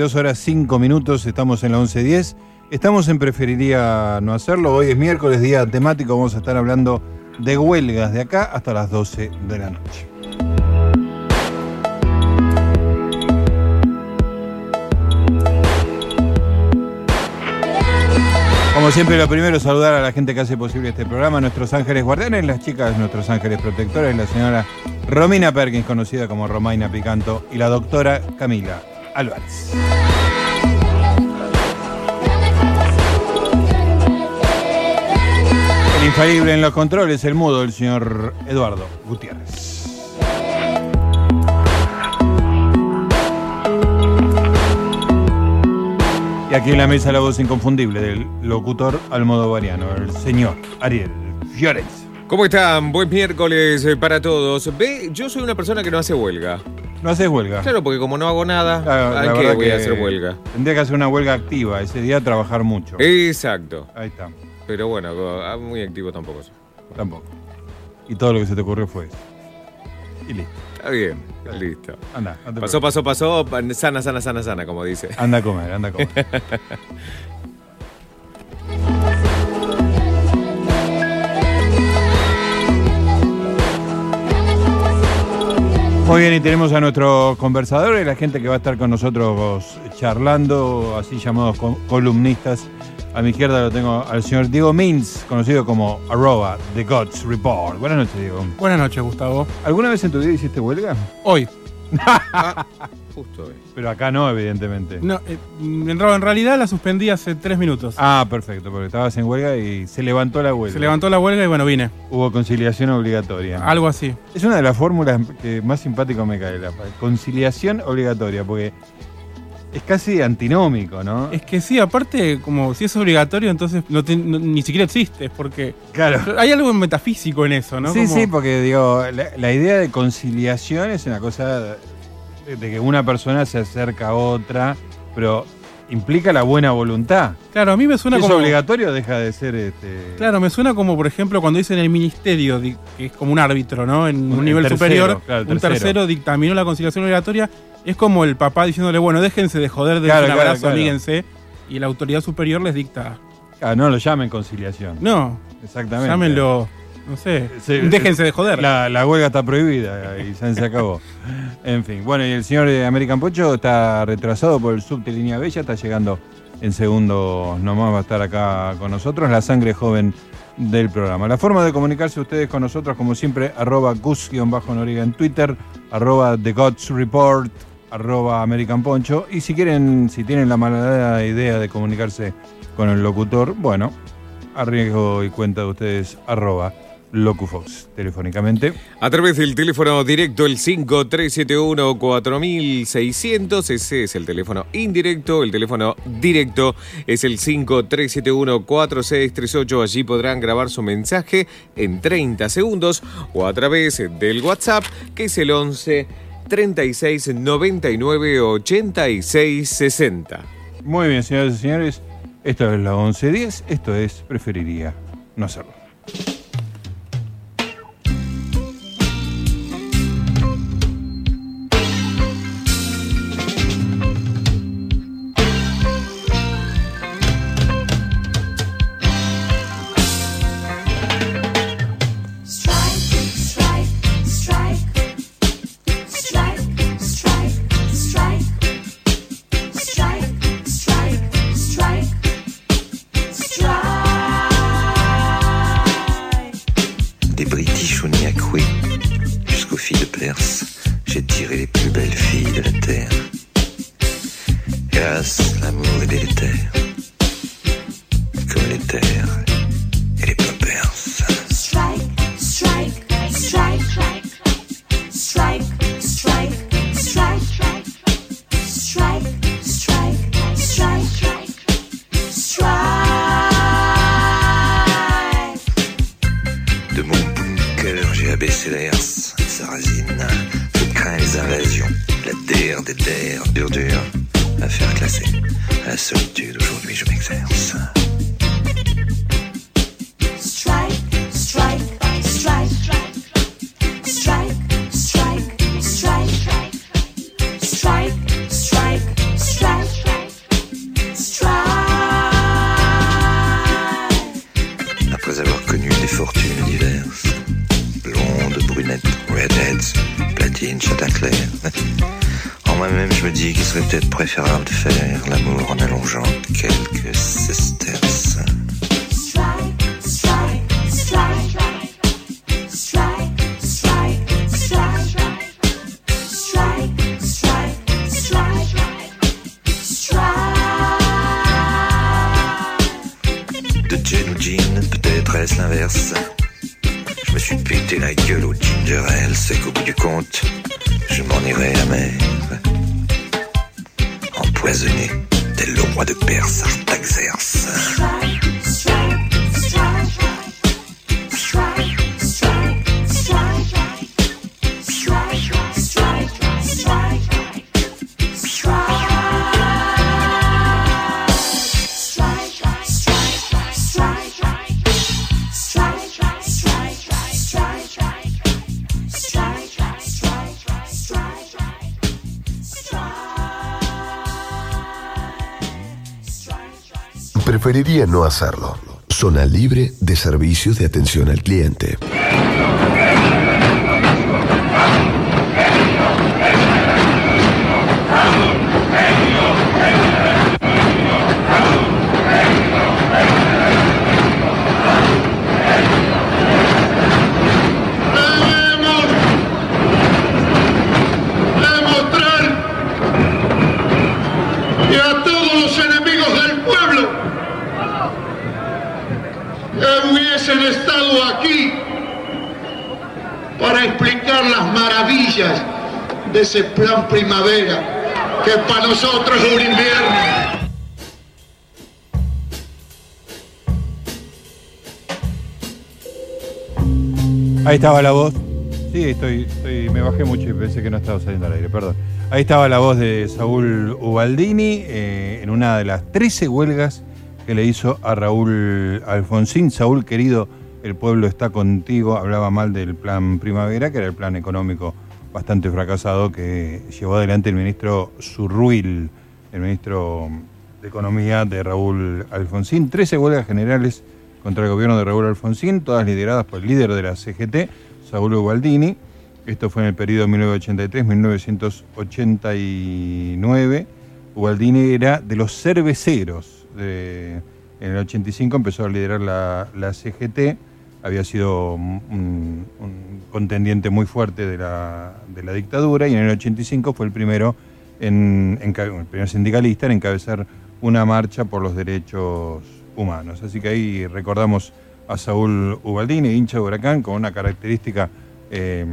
22 horas 5 minutos, estamos en la 11.10. Estamos en Preferiría No Hacerlo. Hoy es miércoles, día temático, vamos a estar hablando de huelgas de acá hasta las 12 de la noche. Como siempre, lo primero es saludar a la gente que hace posible este programa, nuestros ángeles guardianes, las chicas, nuestros ángeles protectores, la señora Romina Perkins, conocida como Romaina Picanto, y la doctora Camila Álvarez. El infalible en los controles, el mudo, el señor Eduardo Gutiérrez. Y aquí en la mesa la voz inconfundible del locutor almodovariano, el señor Ariel Fiorenza. ¿Cómo están? Buen miércoles eh, para todos. Ve, yo soy una persona que no hace huelga. No haces huelga. Claro, porque como no hago nada, la ¿a qué voy que a hacer huelga? Tendría que hacer una huelga activa, ese día trabajar mucho. Exacto. Ahí está, Pero bueno, ah, muy activo tampoco soy. tampoco. Y todo lo que se te ocurrió fue eso. Y listo. Está bien, listo. Anda, te Pasó, pasó, pasó, sana, sana, sana, sana, como dice. Anda a comer, anda a comer. Muy bien, y tenemos a nuestros conversadores, la gente que va a estar con nosotros charlando, así llamados co- columnistas. A mi izquierda lo tengo al señor Diego Mins, conocido como arroba The Gods Report. Buenas noches, Diego. Buenas noches, Gustavo. ¿Alguna vez en tu vida hiciste huelga? Hoy. Justo hoy. Pero acá no, evidentemente. No, eh, en, en realidad la suspendí hace tres minutos. Ah, perfecto, porque estabas en huelga y se levantó la huelga. Se levantó la huelga y bueno, vine. Hubo conciliación obligatoria. Algo así. Es una de las fórmulas que más simpático me cae, la conciliación obligatoria, porque es casi antinómico, ¿no? Es que sí, aparte, como si es obligatorio, entonces no te- no- ni siquiera existe, porque Claro. hay algo metafísico en eso, ¿no? Sí, Como- sí, porque digo, la, la idea de conciliación es una cosa de, de que una persona se acerca a otra, pero implica la buena voluntad. Claro, a mí me suena es como. obligatorio, deja de ser este. Claro, me suena como, por ejemplo, cuando dicen el ministerio, que es como un árbitro, ¿no? En Un- un el nivel tercero, superior, claro, un tercero. dictaminó la conciliación obligatoria. Es como el papá diciéndole, bueno, déjense de joder, Claro, un abrazo, claro. amíguense. Y la autoridad superior les dicta. Ah, no lo llamen conciliación. No, Exactamente. llámenlo, no sé, déjense de joder. La, la huelga está prohibida y ya se acabó. En fin, bueno, y el señor de American Pocho está retrasado por el subte Línea Bella, está llegando en segundos nomás, va a estar acá con nosotros, la sangre joven del programa. La forma de comunicarse ustedes con nosotros, como siempre, arroba gus-noriga en Twitter, arroba The Gods Report, arroba American Poncho. Y si quieren, si tienen la mala idea de comunicarse con el locutor, bueno, arriesgo y cuenta de ustedes, arroba Locufox, telefónicamente. A través del teléfono directo, el 5371-4600, ese es el teléfono indirecto. El teléfono directo es el 5371-4638. Allí podrán grabar su mensaje en 30 segundos o a través del WhatsApp, que es el 11 36 99 86 60. Muy bien, señoras y señores, esto es la 1110, esto es preferiría no hacerlo. Je crains les invasions, la terre des terres, dur dur, à faire classer. À la solitude, aujourd'hui, je m'exerce. Peut-être préférable de faire l'amour en allongeant quelques Preferiría no hacerlo. Zona libre de servicios de atención al cliente. demostrar y a todos los enemigos del pueblo que hubiesen estado aquí para explicar las maravillas plan primavera que para nosotros es un invierno. Ahí estaba la voz. Sí, estoy, estoy- me bajé mucho y pensé que no estaba saliendo al aire, perdón. Ahí estaba la voz de Saúl Ubaldini eh, en una de las 13 huelgas que le hizo a Raúl Alfonsín. Saúl, querido, el pueblo está contigo. Hablaba mal del plan primavera, que era el plan económico bastante fracasado que llevó adelante el ministro Zurruil, el ministro de Economía de Raúl Alfonsín. 13 huelgas generales contra el gobierno de Raúl Alfonsín, todas lideradas por el líder de la CGT, Saúl Ubaldini. Esto fue en el periodo 1983-1989. Ubaldini era de los cerveceros. en el 85 empezó a liderar la CGT. Había sido un, contendiente muy fuerte de la, de la dictadura y en el 85 fue el primero, en, el primer sindicalista en encabezar una marcha por los derechos humanos. Así que ahí recordamos a Saúl Ubaldini, hincha de Huracán, con una característica eh,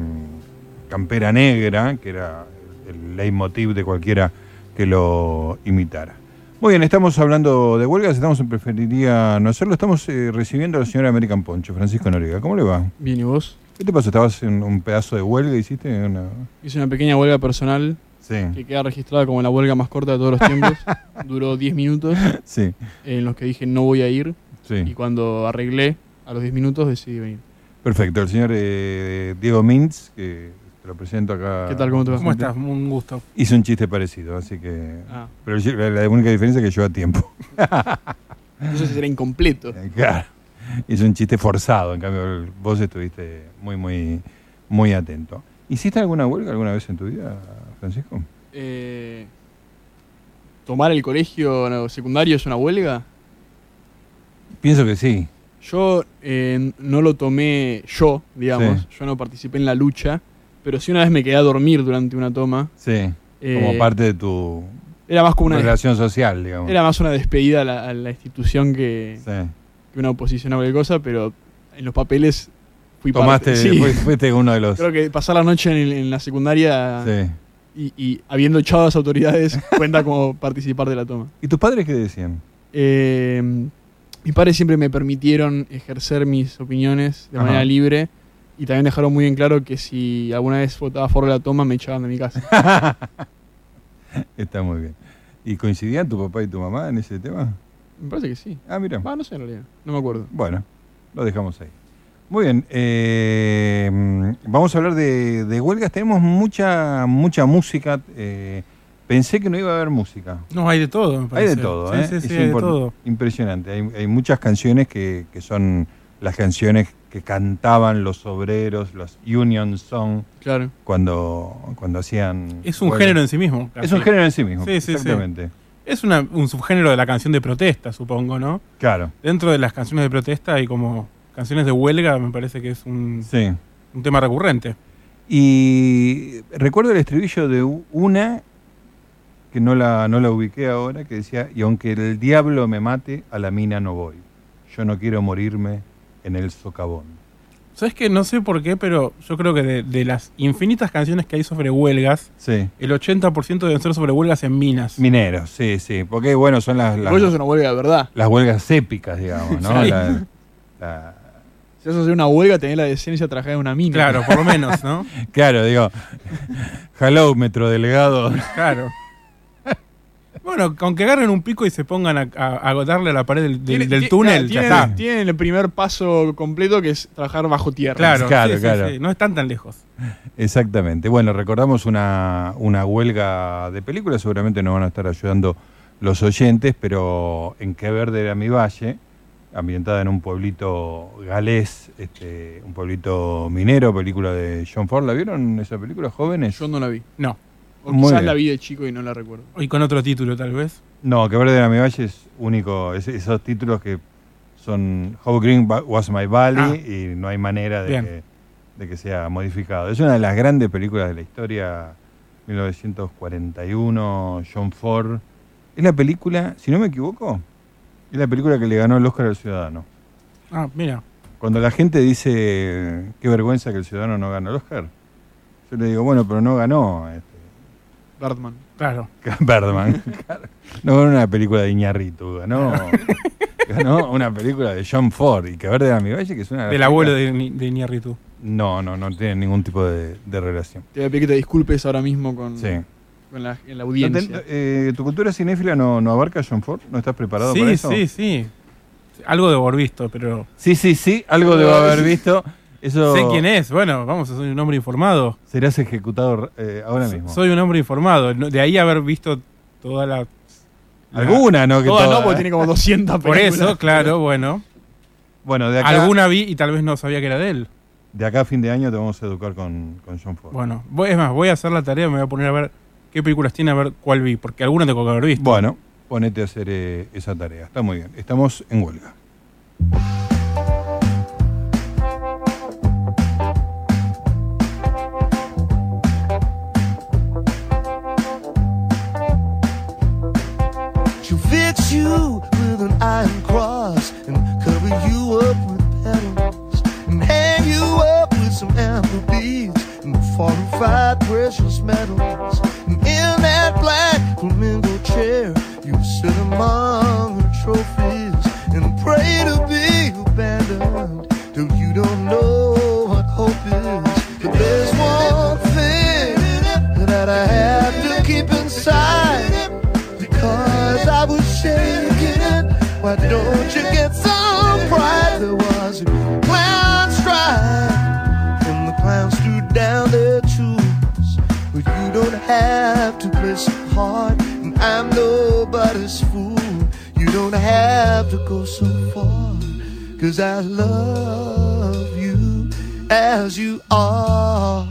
campera negra, que era el leitmotiv de cualquiera que lo imitara. Muy bien, estamos hablando de huelgas, estamos en preferiría no hacerlo, estamos eh, recibiendo al señor American Poncho, Francisco Noriega. ¿Cómo le va? Bien, ¿y vos? ¿Qué te pasó? ¿Estabas en un pedazo de huelga? ¿Hiciste una...? Hice una pequeña huelga personal Sí, que queda registrada como la huelga más corta de todos los tiempos. Duró 10 minutos sí, en los que dije no voy a ir y sí. cuando arreglé a los 10 minutos decidí venir. Perfecto, el señor eh, Diego Mintz, que te lo presento acá. ¿Qué tal? ¿Cómo te va? ¿Cómo estás? Un gusto. Hizo un chiste parecido, así que... Ah, Pero la, la única diferencia es que lleva tiempo. entonces era incompleto. Eh, Claro. Hizo un chiste forzado, en cambio vos estuviste muy, muy, muy atento. ¿Hiciste alguna huelga alguna vez en tu vida, Francisco? Eh, ¿Tomar el colegio no, secundario es una huelga? Pienso que sí. Yo eh, no lo tomé yo, digamos. Sí. Yo no participé en la lucha. Pero sí una vez me quedé a dormir durante una toma. Sí. Eh, como parte de tu Era más como una, relación social, digamos. era más una despedida a la, a la institución que, Sí. que una oposición a cualquier cosa, pero en los papeles fui Tomaste, parte. Sí. fui- fuiste uno de los... Creo que pasar la noche en, en la secundaria Sí. y, y habiendo echado a las autoridades cuenta como participar de la toma. ¿Y tus padres qué decían? Eh, mis padres siempre me permitieron ejercer mis opiniones de Ajá. manera libre y también dejaron muy en claro que si alguna vez votaba a favor de la toma me echaban de mi casa. Está muy bien. ¿Y coincidían tu papá y tu mamá en ese tema? Me parece que sí. Ah, mira. Ah, no sé en realidad. No me acuerdo. Bueno, lo dejamos ahí. Muy bien, eh, vamos a hablar de, de huelgas. Tenemos mucha mucha música. eh, pensé que no iba a haber música. No, hay de todo, me Hay parece. de todo, Sí, ¿eh? sí, sí, Es hay de import- todo. Impresionante. Hay, hay muchas canciones que, que son las canciones que cantaban los obreros, los Union Song, Claro. cuando, cuando hacían. Es un género en sí mismo. Es un género en sí mismo. Sí, sí. Es una- un subgénero de la canción de protesta, supongo, ¿no? Claro, Dentro de las canciones de protesta hay como canciones de huelga, me parece que es un, un tema recurrente. Y recuerdo el estribillo de una que no la, no la ubiqué ahora, que decía, y aunque el diablo me mate, a la mina no voy. Yo no quiero morirme en el socavón. ¿Sabes qué? No sé por qué, pero yo creo que de, de las infinitas canciones que hay sobre huelgas, Sí. el 80% deben ser sobre huelgas en minas. Mineros, sí, sí. Porque, bueno, son las, las, Por eso es una huelga de verdad. las huelgas épicas, digamos, ¿no? Sí. La- la- Si vas a hacer una huelga, tenés la decencia de trabajar en una mina. Claro, por lo menos, ¿no? claro, digo, hello, metrodelegado. Claro. Bueno, aunque agarren un pico y se pongan a, a- a darle a la pared del, del- túnel, claro, ya tienen, está. tienen el primer paso completo que es trabajar bajo tierra. Claro, Claro, sí, sí, claro. sí, no están tan lejos. Exactamente. Bueno, recordamos una, una huelga de películas, seguramente nos van a estar ayudando los oyentes, pero en Qué Verde era mi valle, ambientada en un pueblito galés, este, un pueblito minero, película de John Ford. ¿La vieron esa película, jóvenes? Yo no la vi. No. O Muy quizás bien. la vi de chico y no la recuerdo. Y con otro título, tal vez. No, Qué Verde era mi valle es único, es- esos títulos que son How Green Was My Valley y no hay manera de que, de que sea modificado. Es una de las grandes películas de la historia, 1941, John Ford. Es la película, si no me equivoco, es la película que le ganó el Oscar al Ciudadano. Ah, mira. Cuando la gente dice qué vergüenza que el Ciudadano no ganó el Oscar, yo le digo, bueno, pero no ganó este, Birdman. Claro. Birdman. Claro. No ganó una película de Iñarritu, ganó, ganó una película de John Ford y que Verde era mi valle, que es una de Del abuelo de, Ni- de Iñárritu. No, no, no tiene ningún tipo de, de relación. Te voy a pedir que te disculpes ahora mismo con, Sí. con la, en la ¿No audiencia. eh, ¿Tu cultura cinéfila no, no abarca a John Ford? ¿No estás preparado Sí, para eso? sí, sí. Algo de haber visto, pero. Sí, sí, sí, algo debo haber visto. Eso Sé quién es. Bueno, vamos, soy un hombre informado. serás ejecutado eh, ahora mismo. Soy un hombre informado. De ahí haber visto toda la. la- Alguna, ¿no? Que Todas toda, no, porque ¿eh? tiene como 200 Por películas. eso, claro, bueno. Bueno, de acá, Alguna vi y tal vez no sabía que era de él. de acá a fin de año te vamos a educar con, con John Ford. Bueno, voy- es más, voy a hacer la tarea, me voy a poner a ver qué películas tiene, a ver cuál vi, porque alguna tengo que haber visto. Bueno, ponete a hacer eh, esa tarea. Está muy bien. Estamos en huelga. Certified precious metals. And in that black flamingo chair, you sit among her trophies and pray to be abandoned till you don't know what hope is. But there's one thing that I have to keep inside because I was shaking. Why don't you get some pride? Have to so hard, and I'm nobody's fool. You don't have to go so far, cause I love you as you are.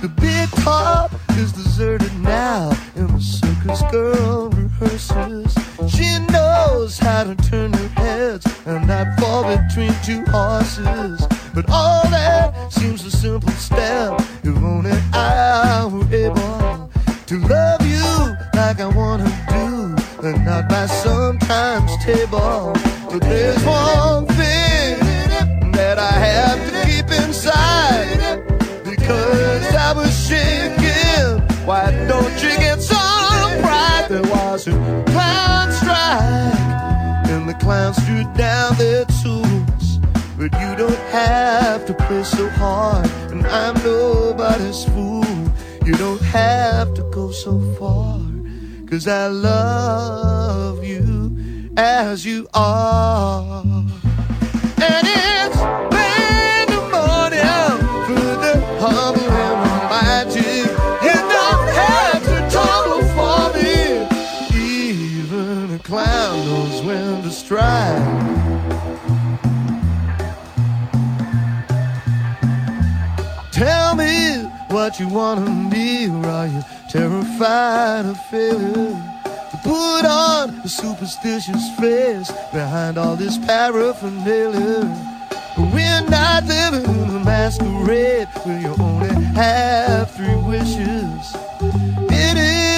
The big top is deserted now, and the circus girl rehearses. She knows how to turn her heads and not fall between two horses. But all that seems a simple step if only I were able to love you like I wanna do, and not by sometimes table. But there's one thing that I have to keep inside because I was shaking. Why don't you get some pride? There was a clown strike, and the clowns threw down their tools. But you don't have to play so hard, and I'm nobody's fool. You don't have to go so far, cause I love you as you are. And it's pandemonium for the humble and the. You don't have to tumble for me. Even a clown knows when to strike. What you wanna be, or are you terrified of failure? To put on a superstitious face behind all this paraphernalia. But We're not living in a masquerade where you only have three wishes. It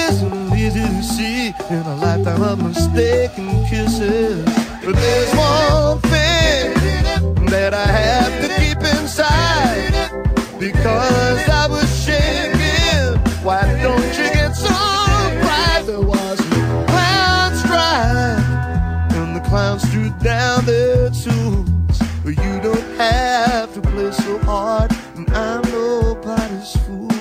isn't easy to see in a lifetime of mistaken kisses. But there's one thing that I have to keep inside because I was shaking. Why don't you get some pride? There was a clown strike, and the clowns threw down their tools. But you don't have to play so hard, and I'm nobody's fool.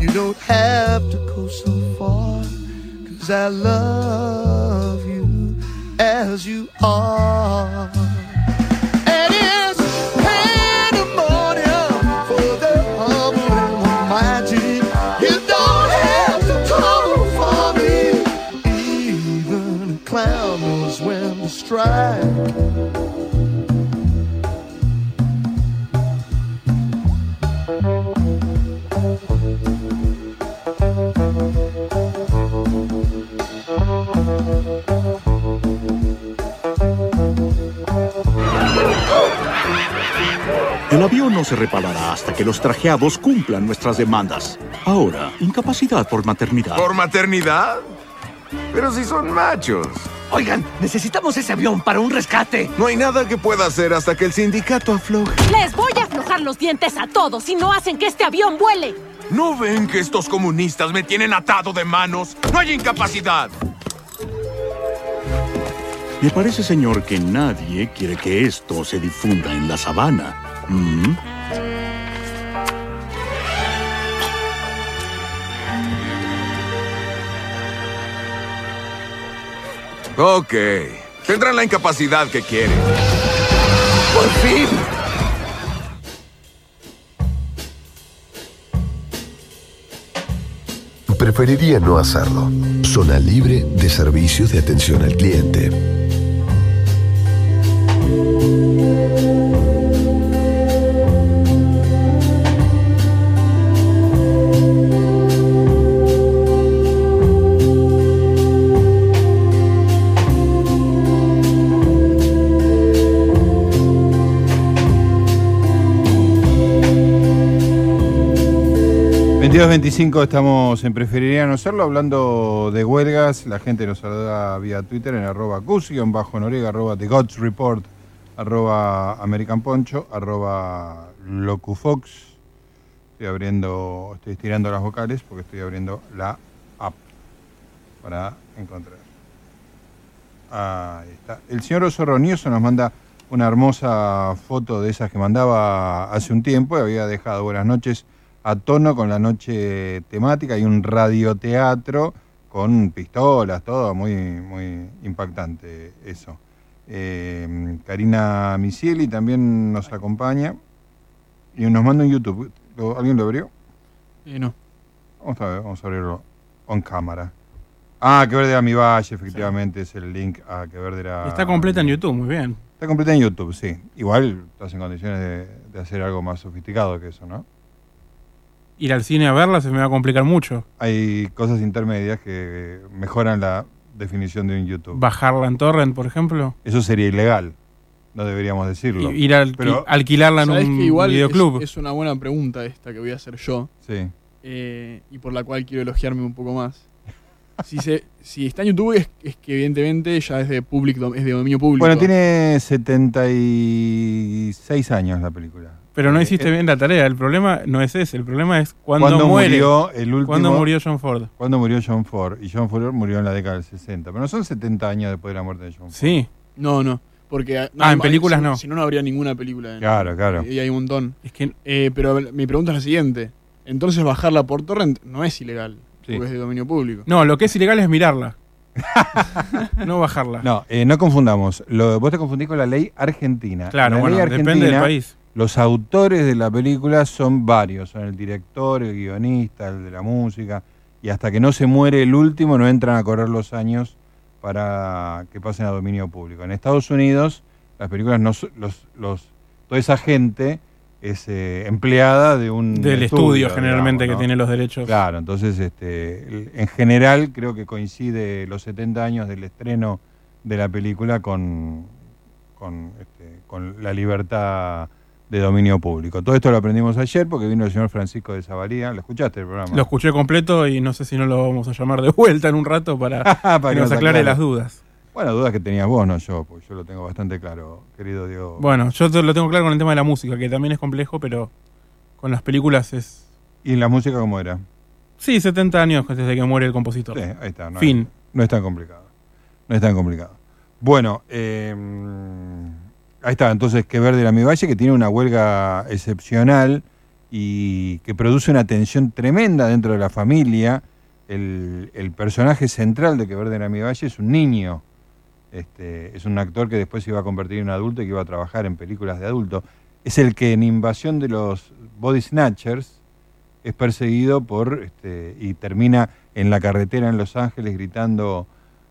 You don't have to go so far, cause I love you as you are. El avión no se reparará hasta que los trajeados cumplan nuestras demandas. Ahora, incapacidad por maternidad. ¿Por maternidad? Pero si son machos. Oigan, necesitamos ese avión para un rescate. No hay nada que pueda hacer hasta que el sindicato afloje. Les voy a aflojar los dientes a todos si no hacen que este avión vuele. ¿No ven que estos comunistas me tienen atado de manos? ¡No hay incapacidad! Me parece, señor, que nadie quiere que esto se difunda en la sabana. ¿Mm? Ok. Tendrán la incapacidad que quieren. ¡Por fin! Preferiría no hacerlo. Zona libre de servicios de atención al cliente. Veinticinco estamos en Preferiría no serlo, hablando de huelgas. La gente nos saluda vía Twitter en arroba bajo noriega arroba The Gods Report, arroba American Poncho, arroba Locufox. Estoy abriendo, estoy estirando las vocales porque estoy abriendo la app para encontrar. Ahí está. El señor Oso Ronioso nos manda una hermosa foto de esas que mandaba hace un tiempo y había dejado buenas noches a tono con la noche temática y un radioteatro con pistolas, todo muy, muy impactante eso. Eh, Karina Misieli también nos acompaña y nos manda en YouTube. ¿Lo- ¿Alguien lo abrió? Eh, no. Vamos a ver, vamos a abrirlo on cámara. Ah, que verde era mi valle, efectivamente, es el link a que verde era. Está completa en YouTube, muy bien. Está completa en YouTube, sí. Igual estás en condiciones de, de hacer algo más sofisticado que eso, ¿no? Ir al cine a verla se me va a complicar mucho. Hay cosas intermedias que mejoran la definición de un YouTube. Bajarla en torrent, por ejemplo. Eso sería ilegal. No deberíamos decirlo. Y- ir a alqui- Pero- alquilarla en ¿Sabés un que igual es- videoclub. Es, una buena pregunta esta que voy a hacer yo. Sí. eh, y por la cual quiero elogiarme un poco más. Si, se, si está en YouTube es, es que evidentemente ya es de, public, dom- es de dominio público. Bueno, tiene 76 años la película. Pero no Eh, hiciste eh, bien la tarea. El problema no es ese. El problema es cuando ¿Cuándo muere. murió el último? ¿Cuándo murió John Ford? ¿Cuándo murió John Ford? Y John Ford murió en la década del 60. Pero no son 70 años después de la muerte de John Ford. Sí. No, no. Porque, no, Ah, en películas si- no. Si no, no habría ninguna película. Claro, claro. Y hay un montón. Es que Eh, pero mi pregunta es la siguiente. Entonces bajarla por torrent no es ilegal. Sí. Porque es de dominio público. No, lo que es ilegal es mirarla. no bajarla. No, eh, no confundamos. Lo, vos te confundís con la ley argentina. Claro, la bueno, ley depende del país. Los autores de la película son varios. Son el director, el guionista, el de la música. Y hasta que no se muere el último no entran a correr los años para que pasen a dominio público. En Estados Unidos las películas no los, los toda esa gente es eh, empleada de un Del estudio, generalmente, que tiene los derechos. Claro, entonces este, en general creo que coincide los 70 años del estreno de la película con, con, este, con la libertad de dominio público. Todo esto lo aprendimos ayer porque vino el señor Francisco de Zavalía. ¿Lo escuchaste el programa? Lo escuché completo y no sé si no lo vamos a llamar de vuelta en un rato para, Para que nos aclare las dudas. Bueno, dudas que tenías vos, no yo, porque yo lo tengo bastante claro, querido Diego. Bueno, yo lo tengo claro con el tema de la música, que también es complejo, pero con las películas es... ¿Y la música cómo era? Sí, 70 años desde que muere el compositor. Sí, ahí está. No fin. Es, no es tan complicado. No es tan complicado. Bueno, eh, ahí está. Entonces, que ver de la Mi Valle, que tiene una huelga excepcional y que produce una tensión tremenda dentro de la familia. El, personaje central de Que ver de la Mi Valle es un niño. Este, es un actor que después se iba a convertir en adulto y que iba a trabajar en películas de adulto. Es el que en Invasión de los Body Snatchers es perseguido por este, y termina en la carretera en Los Ángeles gritando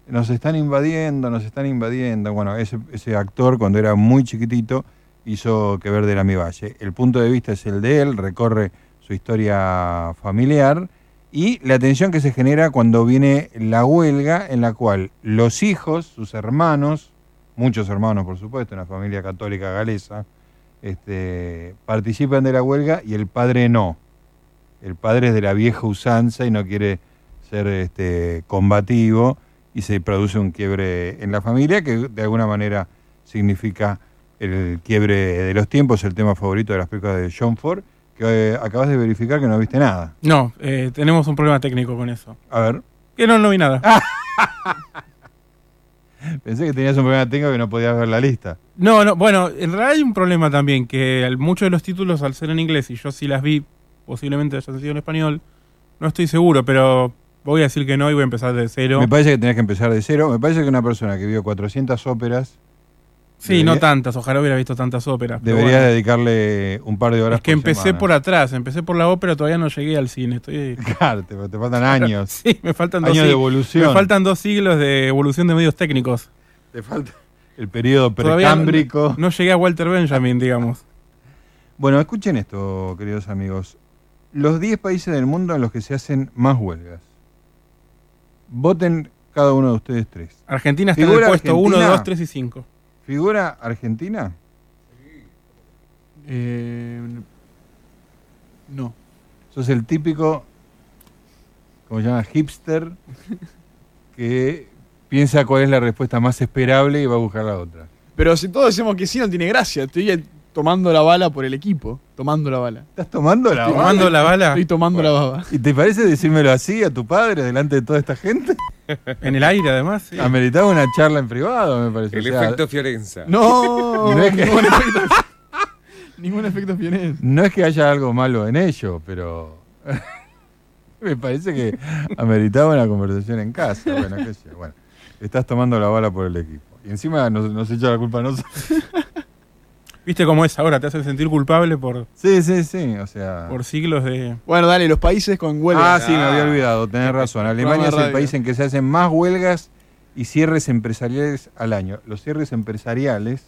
nos están invadiendo, nos están invadiendo. Bueno, ese, ese actor cuando era muy chiquitito hizo que ver de la Mi Valle. El punto de vista es el de él, recorre su historia familiar y la tensión que se genera cuando viene la huelga en la cual los hijos, sus hermanos, muchos hermanos por supuesto, una familia católica galesa, este, participan de la huelga y el padre no. El padre es de la vieja usanza y no quiere ser este, combativo y se produce un quiebre en la familia que de alguna manera significa el quiebre de los tiempos, el tema favorito de las películas de John Ford, que eh, acabas de verificar que no viste nada. No, eh, tenemos un problema técnico con eso. A ver. Que no, no vi nada. Pensé que tenías un problema técnico que no podías ver la lista. No, no, bueno, en realidad hay un problema también, que muchos de los títulos al ser en inglés, y yo sí las vi, posiblemente hayan sido en español, no estoy seguro, pero voy a decir que no y voy a empezar de cero. Me parece que tenés que empezar de cero. Me parece que una persona que vio 400 óperas sí, debería- no tantas, ojalá hubiera visto tantas óperas. debería bueno. dedicarle un par de horas Es que por empecé semana. por atrás, empecé por la ópera, todavía no llegué al cine. Estoy... Claro, te, te faltan años. Sí, me faltan dos Años de evolución. Me faltan dos siglos de evolución de medios técnicos. Te falta el periodo no- precámbrico. No, llegué a Walter Benjamin, digamos. Bueno, escuchen esto, queridos amigos. Los 10 países del mundo en los que se hacen más huelgas. Voten cada uno de ustedes tres. Argentina está en el ¿Figura puesto 1, Argentina? 2, 3 y 5. ¿Figura Argentina? Eh, no. Sos el típico, ¿cómo se llama? Hipster, que piensa cuál es la respuesta más esperable y va a buscar la otra. Pero si todos decimos que sí, no tiene gracia. Estoy, tomando la bala por el equipo. Tomando la bala. ¿Estás tomando la Estoy bala? Tomando la bala Estoy tomando la baba. ¿Y te parece decírmelo así a tu padre delante de toda esta gente? en el aire, además. sí. Ameritaba una charla en privado, me parece. El O sea, efecto Fiorenza. No, No es que- ningún efecto. ningún efecto Fiorenza. No es que haya algo malo en ello, pero me parece que ameritaba una conversación en casa. Bueno, qué sé yo. Bueno, estás tomando la bala por el equipo. Y encima nos, nos echa la culpa a nosotros. ¿Viste cómo es ahora? Te hace sentir culpable por, Sí, sí, sí. O sea. por siglos de. Bueno, dale, los países con huelga. Ah, sí, me había olvidado, tenés razón. Alemania es el país en que se hacen más huelgas y cierres empresariales al año. Los cierres empresariales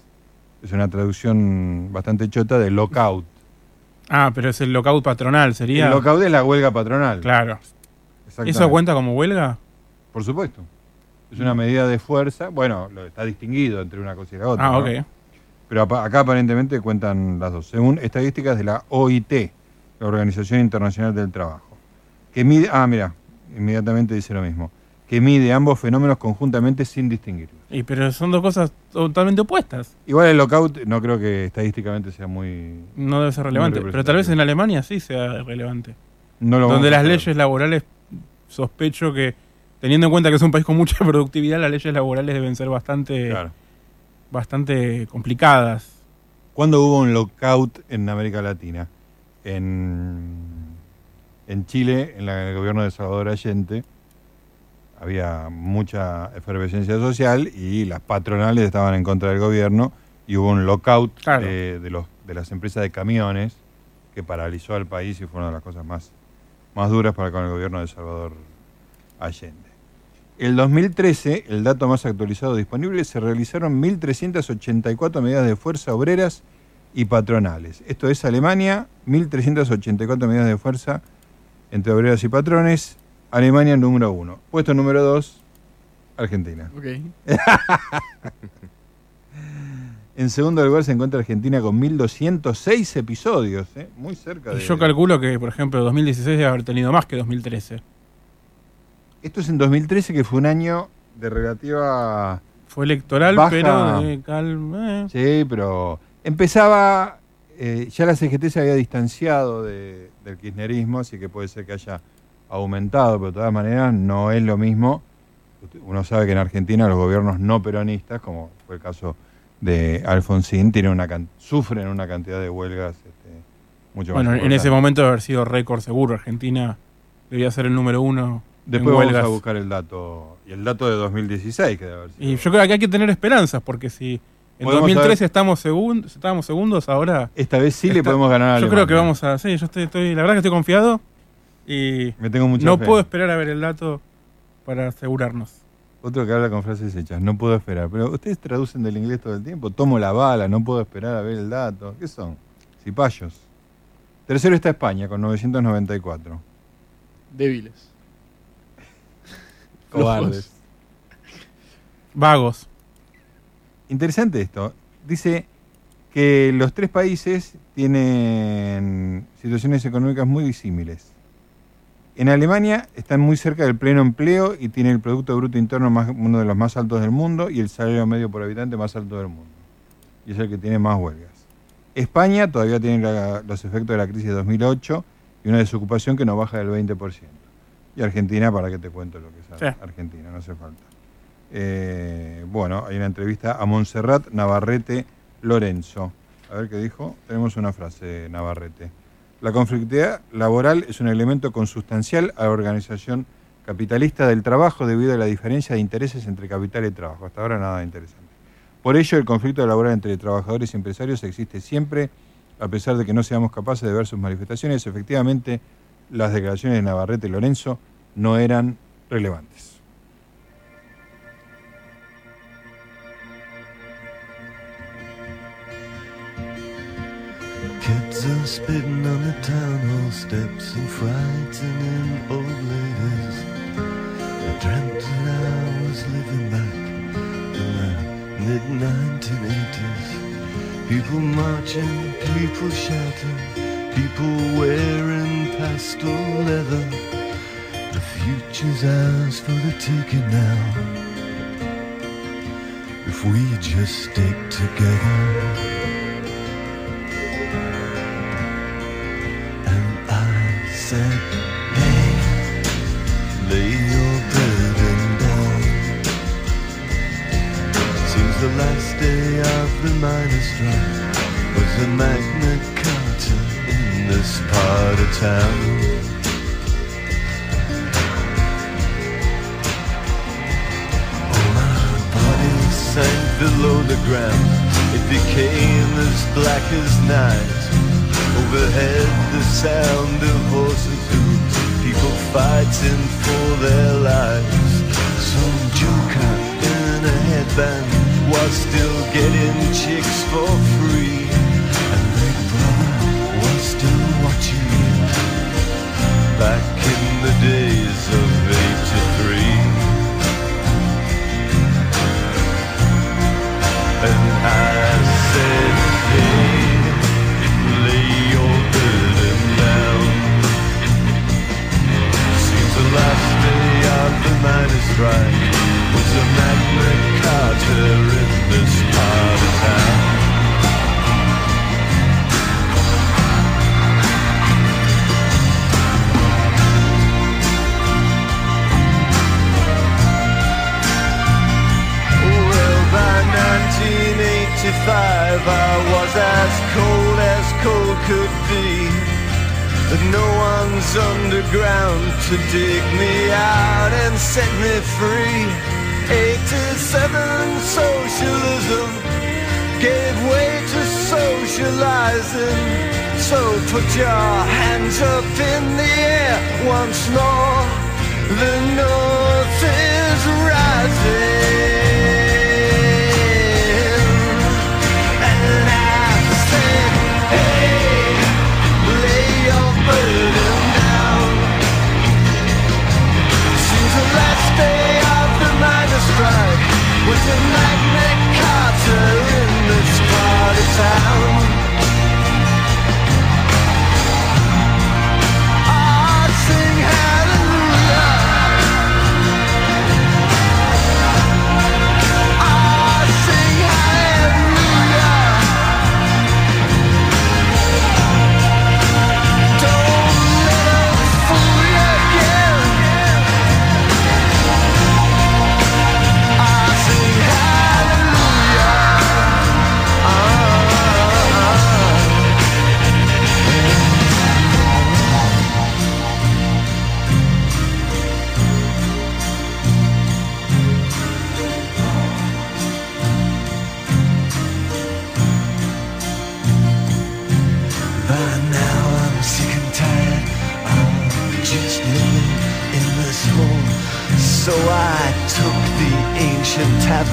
es una traducción bastante chota de lockout. Ah, pero es el lockout patronal, sería. El lockout es la huelga patronal. Claro. ¿Eso cuenta como huelga? Por supuesto. Es una medida de fuerza. Bueno, lo está distinguido entre una cosa y la otra. Ah, ¿no? ok. Pero acá aparentemente cuentan las dos. Según estadísticas de la OIT, la Organización Internacional del Trabajo. Que mide. Ah, mira, inmediatamente dice lo mismo. Que mide ambos fenómenos conjuntamente sin distinguirlos. Y, pero son dos cosas totalmente opuestas. Igual el lockout no creo que estadísticamente sea muy. No debe ser relevante. Pero tal vez en Alemania sí sea relevante. No lo Donde las leyes laborales, sospecho que, teniendo en cuenta que es un país con mucha productividad, las leyes laborales deben ser bastante, Claro. Bastante complicadas. ¿Cuándo hubo un lockout en América Latina? En, en Chile, en, la- en el gobierno de Salvador Allende, había mucha efervescencia social y las patronales estaban en contra del gobierno y hubo un lockout Claro. de, de los, de las empresas de camiones que paralizó al país y fue una de las cosas más, más duras para con el gobierno de Salvador Allende. El 2013, el dato más actualizado disponible, se realizaron 1.384 medidas de fuerza obreras y patronales. Esto es Alemania, 1.384 medidas de fuerza entre obreras y patrones. Alemania número uno. Puesto número dos, Argentina. Ok. En segundo lugar se encuentra Argentina con 1.206 episodios, ¿eh? muy cerca Y de... yo calculo que, por ejemplo, 2016 debe haber tenido más que 2013. Esto es en 2013, que fue un año de relativa... Fue electoral, Baja. pero de calma. Sí, pero empezaba, eh, ya la CGT se había distanciado de- del kirchnerismo, así que puede ser que haya aumentado, pero de todas maneras no es lo mismo. Uno sabe que en Argentina los gobiernos no peronistas, como fue el caso de Alfonsín, tienen una can- sufren una cantidad de huelgas este, mucho más Bueno, en ese momento debe haber sido récord seguro. Argentina debía ser el número uno Después en vamos a buscar el dato, y el dato de 2016 que debe haber sido. Y yo creo que hay que tener esperanzas, porque si en Podemos 2013 saber- estamos, segun- estábamos segundos, ahora... Esta vez sí le podemos ganar a Yo creo que vamos a... Sí, yo estoy, estoy- la verdad que estoy confiado y Me tengo mucha no fe. puedo esperar a ver el dato para asegurarnos. Otro que habla con frases hechas, no puedo esperar. Pero ustedes traducen del inglés todo el tiempo. Tomo la bala, no puedo esperar a ver el dato. ¿Qué son? Cipayos. Tercero está España con 994. Débiles. Cobardes. Vagos. Interesante esto. Dice que los tres países tienen situaciones económicas muy disímiles. En Alemania están muy cerca del pleno empleo y tiene el Producto Bruto Interno más, uno de los más altos del mundo y el salario medio por habitante más alto del mundo. Y es el que tiene más huelgas. España todavía tiene la- los efectos de la crisis de 2008 y una desocupación que no baja del 20%. Y Argentina, para que te cuento lo que es Sí. Argentina, no hace falta. Eh, bueno, hay una entrevista a Montserrat Navarrete Lorenzo. A ver qué dijo. Tenemos una frase, Navarrete. La conflictividad laboral es un elemento consustancial a la organización capitalista del trabajo debido a la diferencia de intereses entre capital y trabajo. Hasta ahora nada interesante. Por ello, el conflicto laboral entre trabajadores y empresarios existe siempre, a pesar de que no seamos capaces de ver sus manifestaciones. Efectivamente, las declaraciones de Navarrete y Lorenzo no eran relevantes. Kids are spitting on the town hall steps and frightening old ladies. I dreamt that I was living back in the mid 1980s. People marching, people shouting, people wearing Pastel leather. The future's ours for the taking now. If we just stick together. And I said, hey, lay your burden down. Seems the last day of the miner's strike was a Magna Carta this part of town. Oh, my body sank below the ground. It became as black as night. Overhead, the sound of horses' hooves. People fighting for their lives. Some joker in a headband was still getting chicks for free. The miners' strike was a Magna Carta in this part of town. Well, by 1985, I was as cold as cold could be. But no one's underground to dig me out and set me free. Eight to seven socialism gave way to socializing. So put your hands up in the air once more. The North is rising. Was a Magna Carta in this part of town.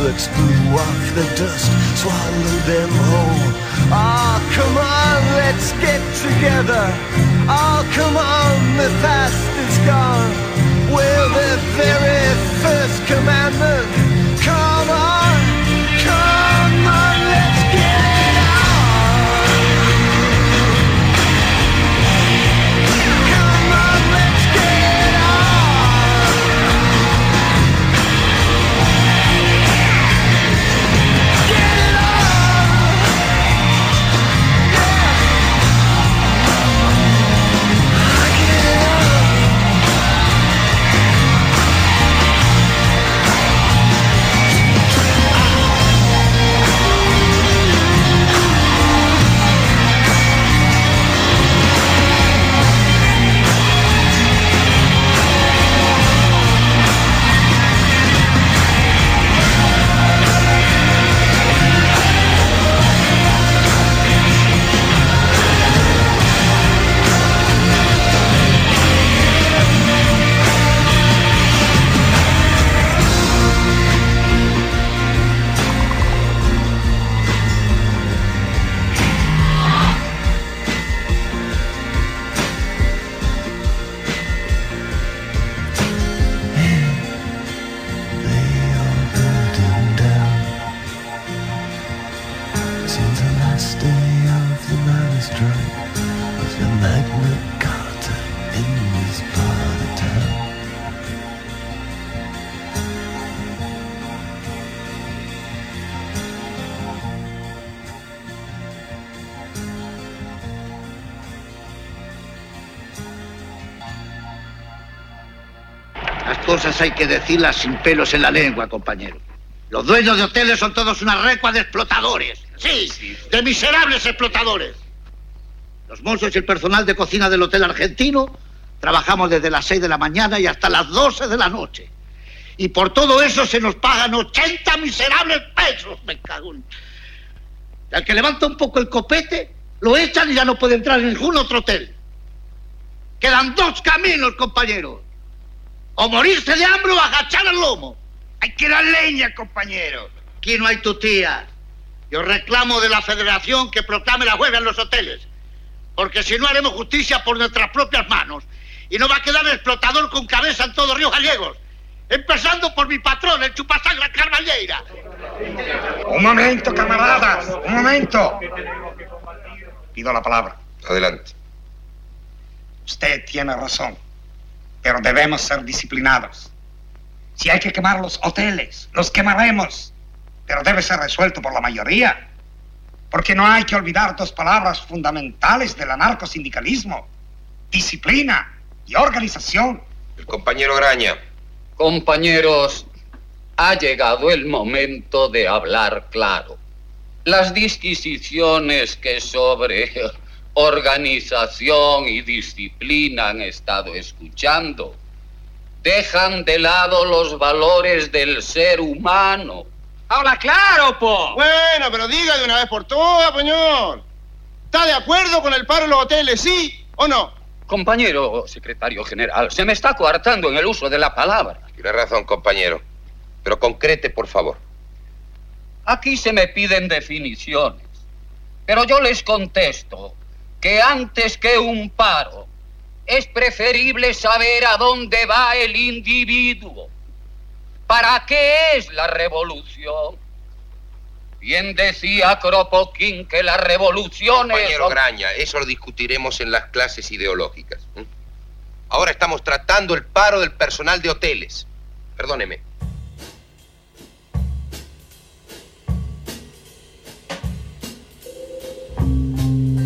Tablets, blew off the dust, swallowed them whole. Oh, come on, let's get together. Oh, come on, the past is gone. Well, the very first commandment. Come cosas hay que decirlas sin pelos en la lengua, compañero. Los dueños de hoteles son todos una recua de explotadores. Sí, de miserables explotadores. Los mozos y el personal de cocina del Hotel Argentino trabajamos desde las 6 de la mañana y hasta las 12 de la noche. Y por todo eso se nos pagan 80 miserables pesos, me cago en... Al que levanta un poco el copete, lo echan y ya no puede entrar en ningún otro hotel. Quedan dos caminos, compañeros. O morirse de hambre o agachar el lomo. Hay que dar leña, compañero. Aquí no hay tutías. Yo reclamo de la federación que proclame la huelga en los hoteles. Porque si no haremos justicia por nuestras propias manos. Y no va a quedar explotador con cabeza en todos ríos gallegos. Empezando por mi patrón, el chupasangre Carballeira. Un momento, camaradas, un momento. Pido la palabra. Adelante. Usted tiene razón, pero debemos ser disciplinados. Si hay que quemar los hoteles, los quemaremos, pero debe ser resuelto por la mayoría. Porque no hay que olvidar dos palabras fundamentales del anarcosindicalismo. Disciplina y organización. El compañero Graña. Compañeros, ha llegado el momento de hablar claro. Las disquisiciones que sobre organización y disciplina han estado escuchando dejan de lado los valores del ser humano. Habla claro, po. Bueno, pero diga de una vez por todas, señor. ¿Está de acuerdo con el paro en los hoteles, sí o no? Compañero secretario general, se me está coartando en el uso de la palabra. Tiene razón, compañero. Pero concrete, por favor. Aquí se me piden definiciones, pero yo les contesto que antes que un paro es preferible saber a dónde va el individuo. ¿Para qué es la revolución? Bien decía Kropotkin que la revolución es... Compañero Graña, eso lo discutiremos en las clases ideológicas. ¿m? Ahora estamos tratando el paro del personal de hoteles. Perdóneme.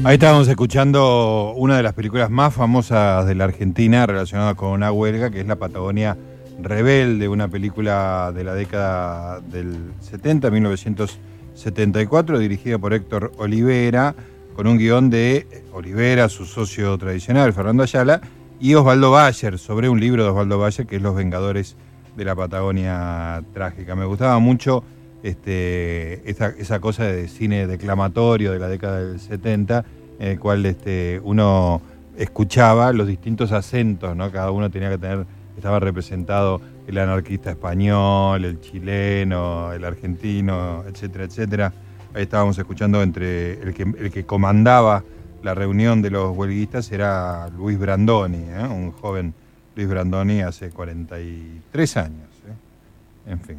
Ahí estábamos escuchando una de las películas más famosas de la Argentina relacionada con una huelga, que es La Patagonia Rebelde, una película de la década del 70, 1974, dirigida por Héctor Olivera, con un guion de Olivera, su socio tradicional, Fernando Ayala, y Osvaldo Bayer, sobre un libro de Osvaldo Bayer, que es Los Vengadores de la Patagonia Trágica. Me gustaba mucho este, esa, esa cosa de cine declamatorio de la década del 70, en el cual este, uno escuchaba los distintos acentos, ¿no? Cada uno tenía que tener, estaba representado el anarquista español, el chileno, el argentino, etcétera, etcétera. Ahí estábamos escuchando entre el que, el que comandaba la reunión de los huelguistas era Luis Brandoni, ¿eh? un joven Luis Brandoni hace 43 años. ¿eh? En fin.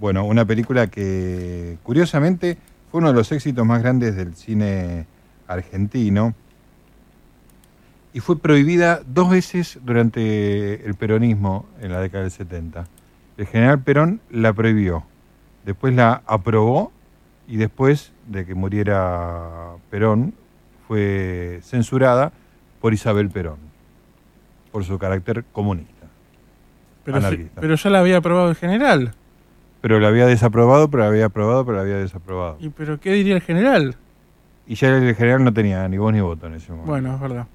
Bueno, una película que curiosamente fue uno de los éxitos más grandes del cine argentino y fue prohibida dos veces durante el peronismo en la década del 70. El general Perón la prohibió, después la aprobó y después de que muriera Perón fue censurada por Isabel Perón, por su carácter comunista, Pero, si- pero ya la había aprobado el general. Pero la había desaprobado, pero la había aprobado, pero la había desaprobado. ¿Y pero qué diría el general? Y ya el general no tenía ni voz ni voto en ese momento. Bueno, es verdad.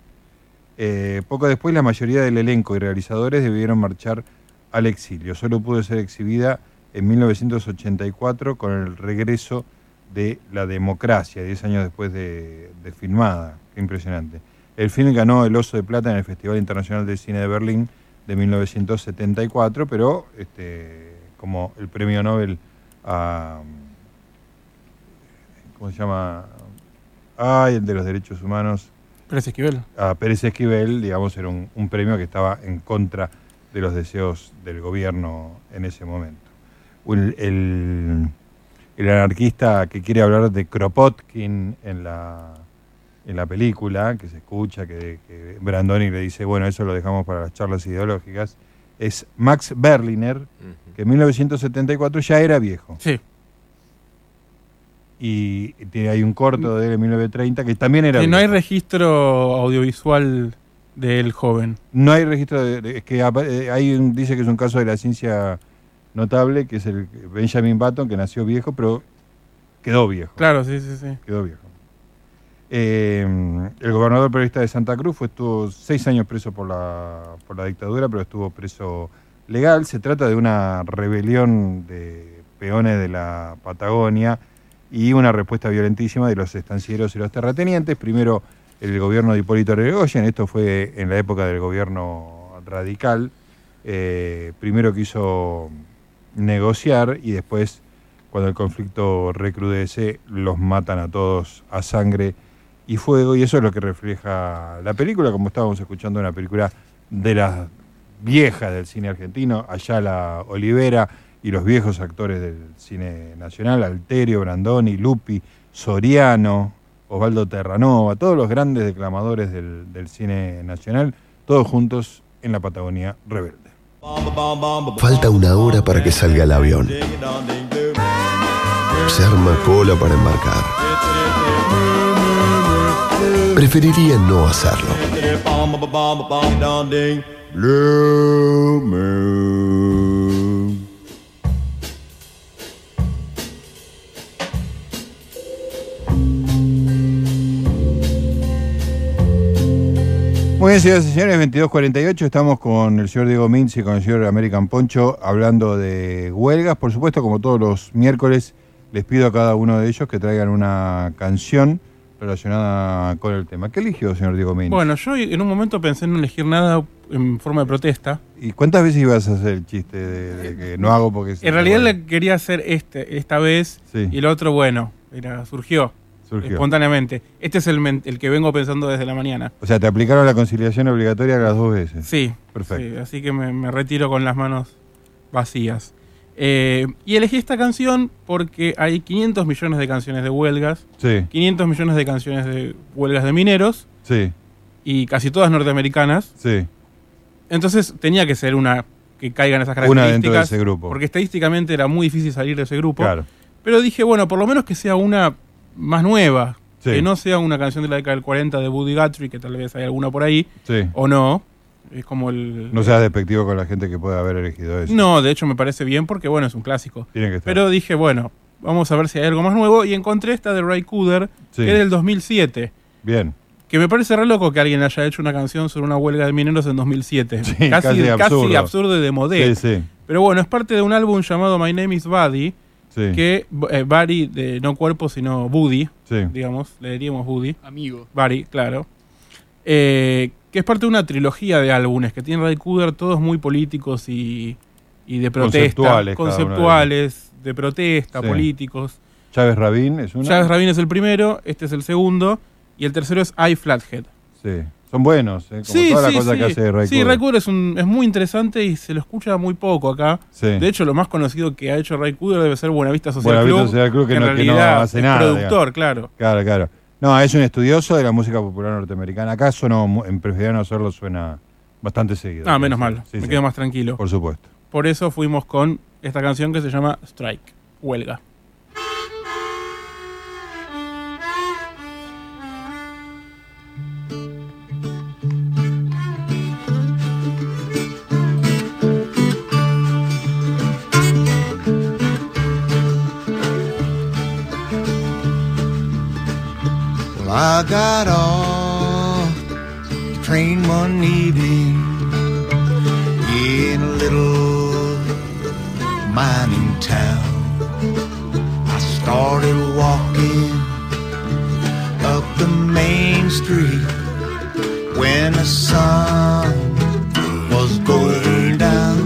Eh, poco después la mayoría del elenco y realizadores debieron marchar al exilio. Solo pudo ser exhibida en 1984 con el regreso de la democracia, 10 años después de, de filmada. Qué impresionante. El film ganó el Oso de Plata en el Festival Internacional de Cine de Berlín de 1974, pero este, como el premio Nobel a... ¿Cómo se llama? Ay, el de los derechos humanos. Pérez Esquivel. A Pérez Esquivel, digamos, era un, un premio que estaba en contra de los deseos del gobierno en ese momento. El, el- el anarquista que quiere hablar de Kropotkin en la, en la película, que se escucha, que, que Brandoni le dice, bueno, eso lo dejamos para las charlas ideológicas, es Max Berliner, que en 1974 ya era viejo. Sí. Y hay un corto de él en 1930 que también era Que no hay registro audiovisual del joven. No hay registro de, es que eh, hay un- dice que es un caso de la ciencia notable, que es el Benjamin Button, que nació viejo, pero quedó viejo. Claro, sí, sí, sí. Quedó viejo. Eh, el gobernador periodista de Santa Cruz fue, estuvo seis años preso por la, por la dictadura, pero estuvo preso legal. Se trata de una rebelión de peones de la Patagonia y una respuesta violentísima de los estancieros y los terratenientes. Primero el gobierno de Hipólito Yrigoyen, esto fue en la época del gobierno radical, eh, primero quiso negociar y después, cuando el conflicto recrudece, los matan a todos a sangre y fuego, y eso es lo que refleja la película, como estábamos escuchando, una película de las viejas del cine argentino, Ayala Olivera y los viejos actores del cine nacional, Alterio, Brandoni, Lupi, Soriano, Osvaldo Terranova, todos los grandes declamadores del, del cine nacional, todos juntos en la Patagonia rebelde. Falta una hora para que salga el avión. Se arma cola para embarcar. Preferiría no hacerlo. Muy bien, señoras y señores, 2248, estamos con el señor Diego Mintz y con el señor American Poncho hablando de huelgas. Por supuesto, como todos los miércoles, les pido a cada uno de ellos que traigan una canción relacionada con el tema. ¿Qué eligió, señor Diego Mintz? Bueno, yo en un momento pensé en no elegir nada en forma de protesta. ¿Y cuántas veces ibas a hacer el chiste de, de que no hago porque... En realidad le quería hacer este esta vez Sí. y el otro, bueno, era, surgió, Surgió. espontáneamente. Este es el, men- el que vengo pensando desde la mañana. O sea, te aplicaron la conciliación obligatoria las dos veces. Sí, Perfecto. sí, así que me, me retiro con las manos vacías. Eh, y elegí esta canción porque hay 500 millones de canciones de huelgas, Sí, 500 millones de canciones de huelgas de mineros sí, y casi todas norteamericanas. sí. Entonces tenía que ser una que caiga en esas Una características. dentro de ese grupo. Porque estadísticamente era muy difícil salir de ese grupo. Claro. Pero dije, bueno, por lo menos que sea una más nueva. Sí. Que no sea una canción de la década del 40 de Buddy Guthrie, que tal vez hay alguna por ahí. Sí. O no. Es como el. No seas despectivo con la gente que puede haber elegido eso. No, de hecho me parece bien porque, bueno, es un clásico. Tiene que estar. Pero dije, bueno, vamos a ver si hay algo más nuevo. Y encontré esta de Ray Cooder, Sí. que es del 2007. Bien. Que me parece re loco que alguien haya hecho una canción sobre una huelga de mineros en 2007. Sí, casi, casi casi absurdo. y de modé. Sí, sí. Pero bueno, es parte de un álbum llamado My Name is Buddy. Sí. Que eh, Buddy, de no cuerpo, sino Buddy. Sí. Digamos, le diríamos Buddy. Amigo. Buddy, claro. Eh, que es parte de una trilogía de álbumes que tiene Ray Cooder, todos muy políticos y, y de protesta. Conceptuales uno de. Conceptuales, de protesta, Sí. políticos. Chávez Rabín es una. Chávez Rabin es el primero, este es el segundo, y el tercero es I Flathead. Sí. Son buenos, ¿eh? como Sí, todas las sí, cosas sí. que hace Ray Sí. Ray Cooder es, un- es muy interesante y se lo escucha muy poco acá. De hecho, lo más conocido que ha hecho Ray Cooder debe ser Buenavista Social Buenavista Club. Social Club, que en no- que no hace es nada, productor, digamos. claro. Claro, claro. No, es un estudioso de la música popular norteamericana. Acá sonó, mu- en preferir no hacerlo, suena bastante seguido. Ah, menos mal. Me quedo más tranquilo. Por supuesto. Por eso fuimos con esta canción que se llama Strike, Huelga. I got off the train one evening in a little mining town. I started walking up the main street when the sun was going down.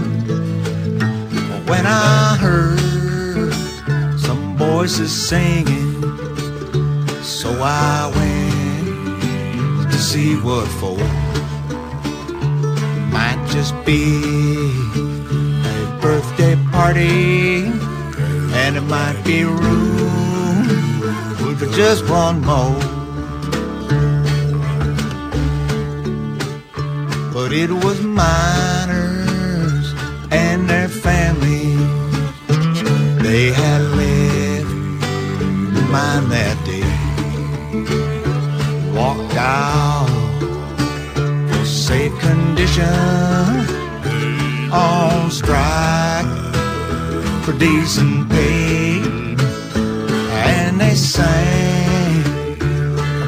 When I heard some voices singing. So I went to see what for. Might just be a birthday party, and it might be room for just one more. But it was miners and their families. They had the mine that day out for trade conditions on strike for decent pay. And they sang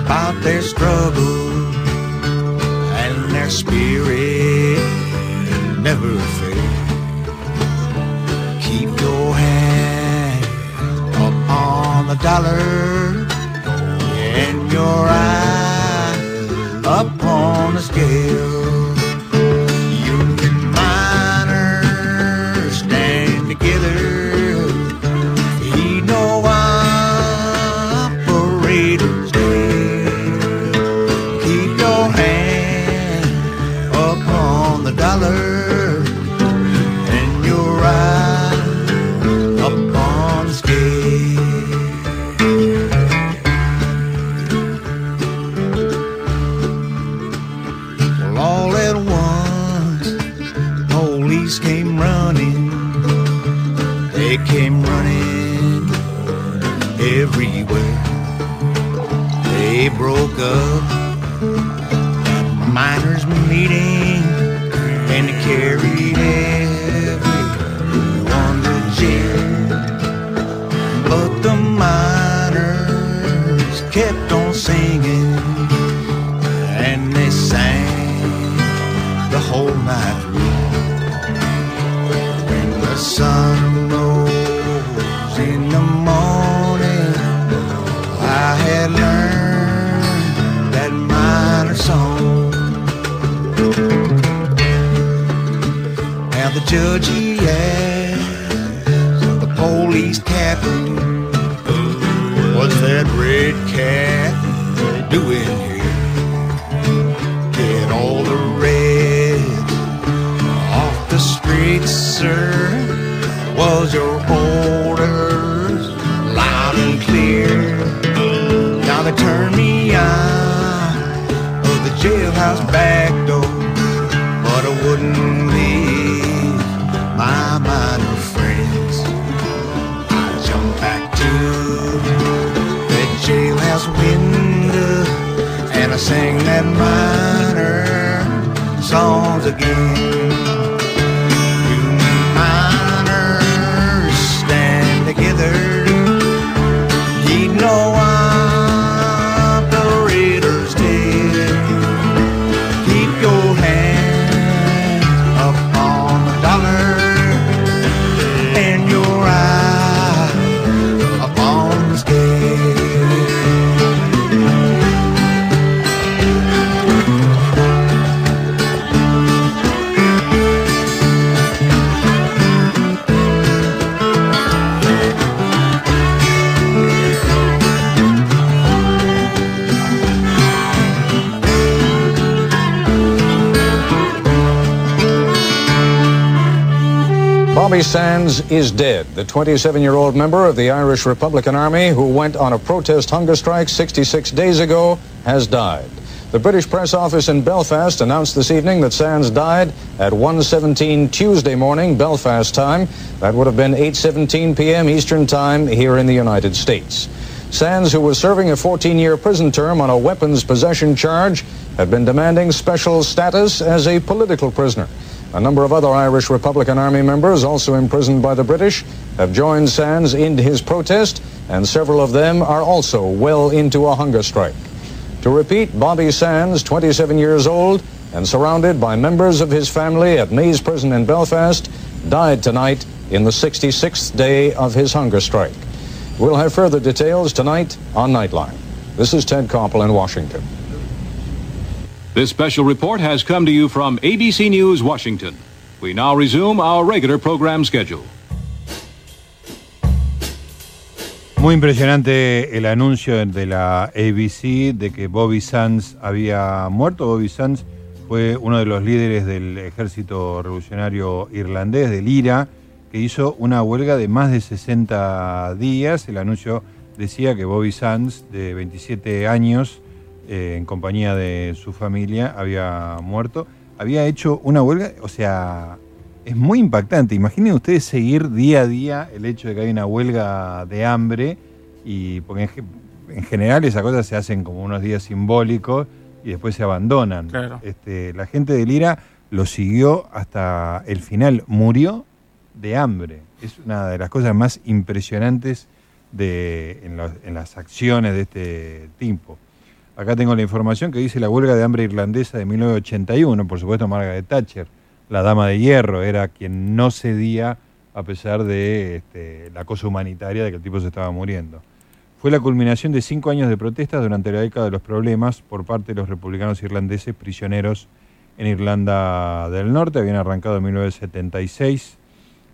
about their struggle and their spirit never fail. Keep your hand up on the dollar and your eye up on the scale. Is dead. The 27 year old member of the Irish Republican Army who went on a protest hunger strike 66 days ago has died. The British press office in Belfast announced this evening that Sands died at 1:17 Tuesday morning Belfast time. That would have been 8:17 p.m. Eastern Time here in the United States. Sands, who was serving a 14-year prison term on a weapons possession charge, had been demanding special status as a political prisoner. A number of other Irish Republican Army members, also imprisoned by the British, have joined Sands in his protest, and several of them are also well into a hunger strike. To repeat, Bobby Sands, 27 years old, and surrounded by members of his family at Maze Prison in Belfast, died tonight in the 66th day of his hunger strike. We'll have further details tonight on Nightline. This is Ted Koppel in Washington. This special report has come to you from ABC News, Washington. We now resume our regular program schedule. Muy impresionante el anuncio de la ABC de que Bobby Sands había muerto. Bobby Sands fue uno de los líderes del ejército revolucionario irlandés, del IRA, que hizo una huelga de más de 60 días. El anuncio decía que Bobby Sands, de 27 años, eh, en compañía de su familia, había muerto. Había hecho una huelga, o sea, es muy impactante. Imaginen ustedes seguir día a día el hecho de que hay una huelga de hambre, y porque en, ge- en general esas cosas se hacen como unos días simbólicos, y después se abandonan. Claro. Este, la gente del IRA lo siguió hasta el final, murió de hambre. Es una de las cosas más impresionantes de, en, los- en las acciones de este tipo. Acá tengo la información que dice la huelga de hambre irlandesa de 1981, por supuesto Margaret Thatcher, la dama de hierro, era quien no cedía a pesar de este, la cosa humanitaria de que el tipo se estaba muriendo. Fue la culminación de cinco años de protestas durante la década de los problemas por parte de los republicanos irlandeses prisioneros en Irlanda del Norte. Habían arrancado en 1976,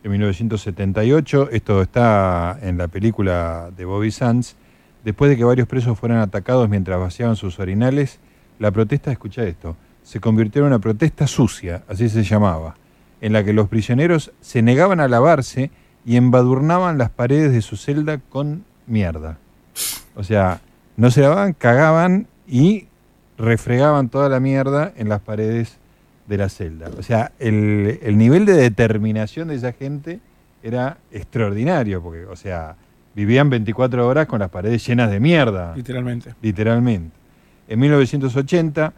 en 1978. Esto está en la película de Bobby Sands. Después de que varios presos fueran atacados mientras vaciaban sus orinales, la protesta, escucha esto, se convirtió en una protesta sucia, así se llamaba, en la que los prisioneros se negaban a lavarse y embadurnaban las paredes de su celda con mierda. O sea, no se lavaban, cagaban y refregaban toda la mierda en las paredes de la celda. O sea, el, el nivel de determinación de esa gente era extraordinario, porque, o sea, vivían 24 horas con las paredes llenas de mierda. Literalmente. Literalmente. En 1980,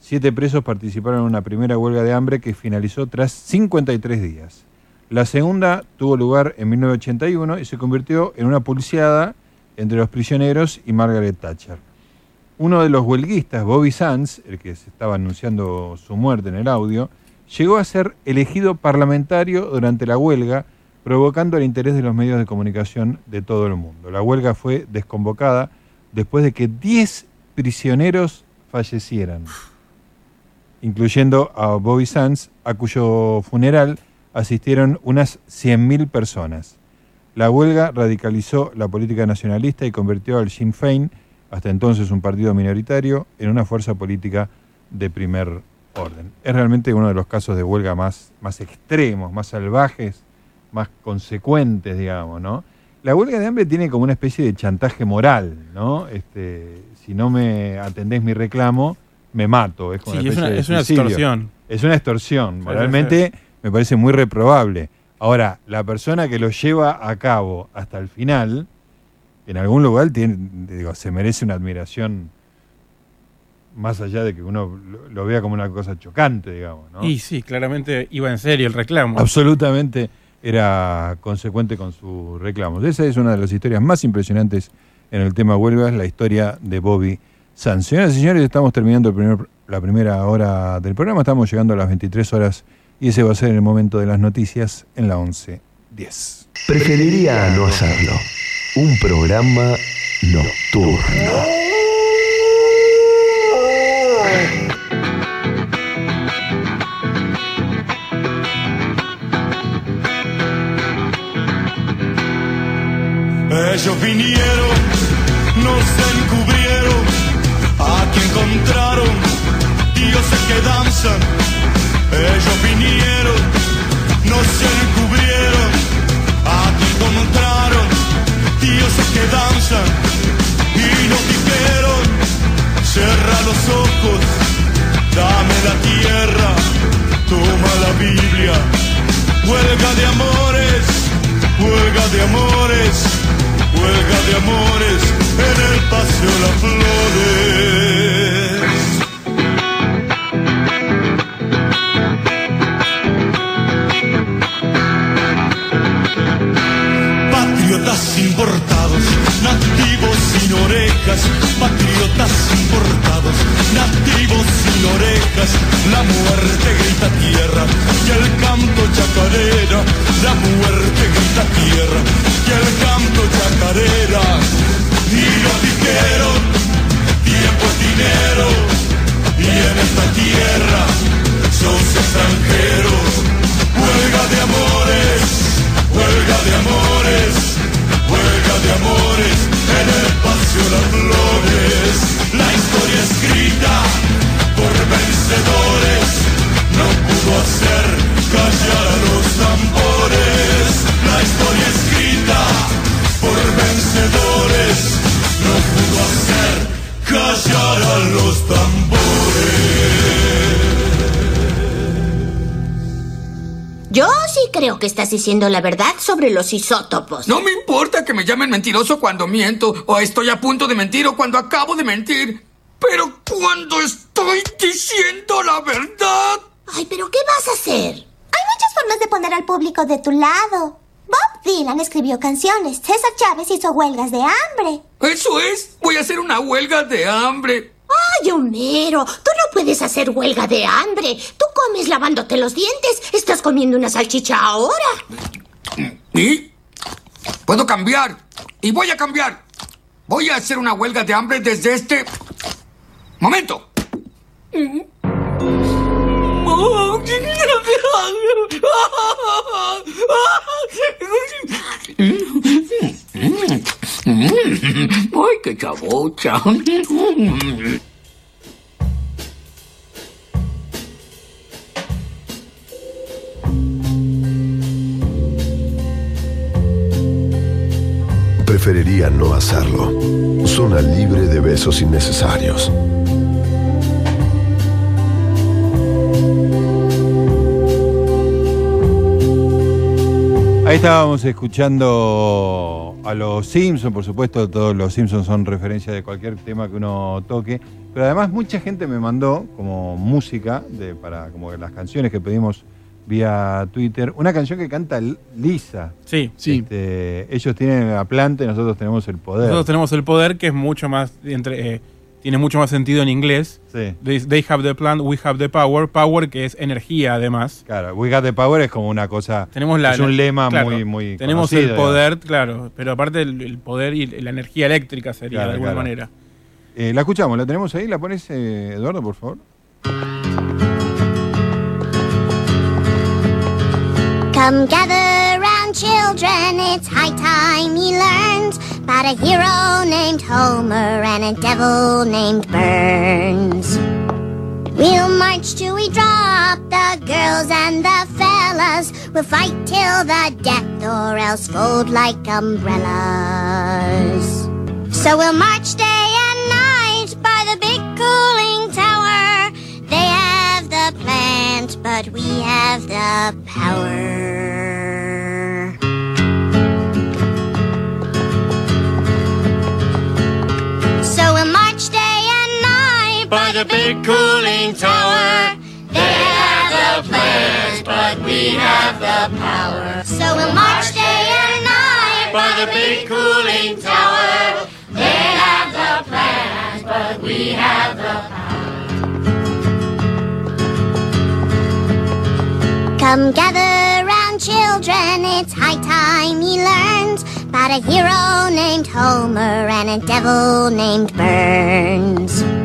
siete presos participaron en una primera huelga de hambre que finalizó tras 53 días. La segunda tuvo lugar en 1981 y se convirtió en una pulseada entre los prisioneros y Margaret Thatcher. Uno de los huelguistas, Bobby Sands, el que se estaba anunciando su muerte en el audio, llegó a ser elegido parlamentario durante la huelga, provocando el interés de los medios de comunicación de todo el mundo. La huelga fue desconvocada después de que 10 prisioneros fallecieran, incluyendo a Bobby Sands, a cuyo funeral asistieron unas 100.000 personas. La huelga radicalizó la política nacionalista y convirtió al Sinn Féin, hasta entonces un partido minoritario, en una fuerza política de primer orden. Es realmente uno de los casos de huelga más, más extremos, más salvajes, más consecuentes, digamos, ¿no? La huelga de hambre tiene como una especie de chantaje moral, ¿no? Este, si no me atendés mi reclamo, me mato. Es, como Sí, una es una- es una extorsión. Es una extorsión. Moralmente me parece muy reprobable. Ahora, la persona que lo lleva a cabo hasta el final, en algún lugar tiene, digo, se merece una admiración más allá de que uno lo, lo vea como una cosa chocante, digamos. ¿no? Y sí, claramente iba en serio el reclamo. Absolutamente era consecuente con sus reclamos. Esa es una de las historias más impresionantes en el tema huelgas, la historia de Bobby Sanz. Señoras y señores, estamos terminando el primer- la primera hora del programa, estamos llegando a las 23 horas y ese va a ser el momento de las noticias en la 11.10. Preferiría no hacerlo. Un programa nocturno. Ellos vinieron, nos encubrieron, aquí encontraron dioses que danzan. Ellos vinieron, nos encubrieron, aquí encontraron dioses que danzan. Y nos dijeron, cierra los ojos, dame la tierra, toma la Biblia, huelga de amores, huelga de amores. Huelga de amores en el paseo Las Flores. Patriotas importados, nativos sin orejas, patriotas importados, nativos sin orejas, la muerte grita tierra y el canto chacarera, la muerte grita tierra y el canto chacarera. Y nos dijeron, tiempo es dinero, y en esta tierra sos extranjero, huelga de amores, huelga de amores, de amores, en el paseo Las Flores, la historia escrita por vencedores, no pudo hacer callar a los tambores, la historia escrita por vencedores, no pudo hacer callar a los tambores. Creo que estás diciendo la verdad sobre los isótopos. No me importa que me llamen mentiroso cuando miento, o estoy a punto de mentir, o cuando acabo de mentir. Pero cuando estoy diciendo la verdad. Ay, pero ¿qué vas a hacer? Hay muchas formas de poner al público de tu lado. Bob Dylan escribió canciones. César Chávez hizo huelgas de hambre. Eso es. Voy a hacer una huelga de hambre. Ay, Homero, tú no puedes hacer huelga de hambre. Tú comes lavándote los dientes. Estás comiendo una salchicha ahora. ¿Y? Puedo cambiar. Y voy a cambiar. Voy a hacer una huelga de hambre desde este momento. ¡Ay, qué chabocha! Preferiría no hacerlo. Zona libre de besos innecesarios. Ahí estábamos escuchando a los Simpsons, por supuesto, todos los Simpsons son referencia de cualquier tema que uno toque, pero además mucha gente me mandó como música de, para como las canciones que pedimos vía Twitter, una canción que canta Lisa. Sí, sí. Este, ellos tienen la planta y nosotros tenemos el poder. Nosotros tenemos el poder que es mucho más entre eh, tiene mucho más sentido en inglés. Sí. They, they have the plant, we have the power. Power que es energía además. Claro, We Got the Power es como una cosa. Tenemos la, es un lema claro, muy, muy. Tenemos conocido, el poder, claro, pero aparte el, el poder y la energía eléctrica sería Claro, de alguna claro. manera. Eh, la escuchamos, la tenemos ahí, la pones, eh, Eduardo, por favor. Come gather round, children, it's high time you learned about a hero named Homer and a devil named Burns. We'll march till we drop the girls and the fellas. We'll fight till the death or else fold like umbrellas. So we'll march day and night by the big cooling tower. They have the plant, but we have the power. By the big cooling tower. They have the plans, but we have the power. So we'll march day and night by the big cooling tower. They have the plans, but we have the power. Come gather round, children, it's high time ye learned about a hero named Homer and a devil named Burns.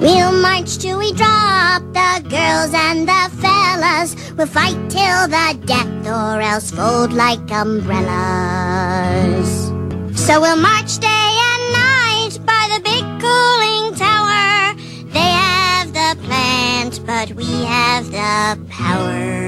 We'll march till we drop the girls and the fellas. We'll fight till the death or else fold like umbrellas. So we'll march day and night by the big cooling tower. They have the plant, but we have the power.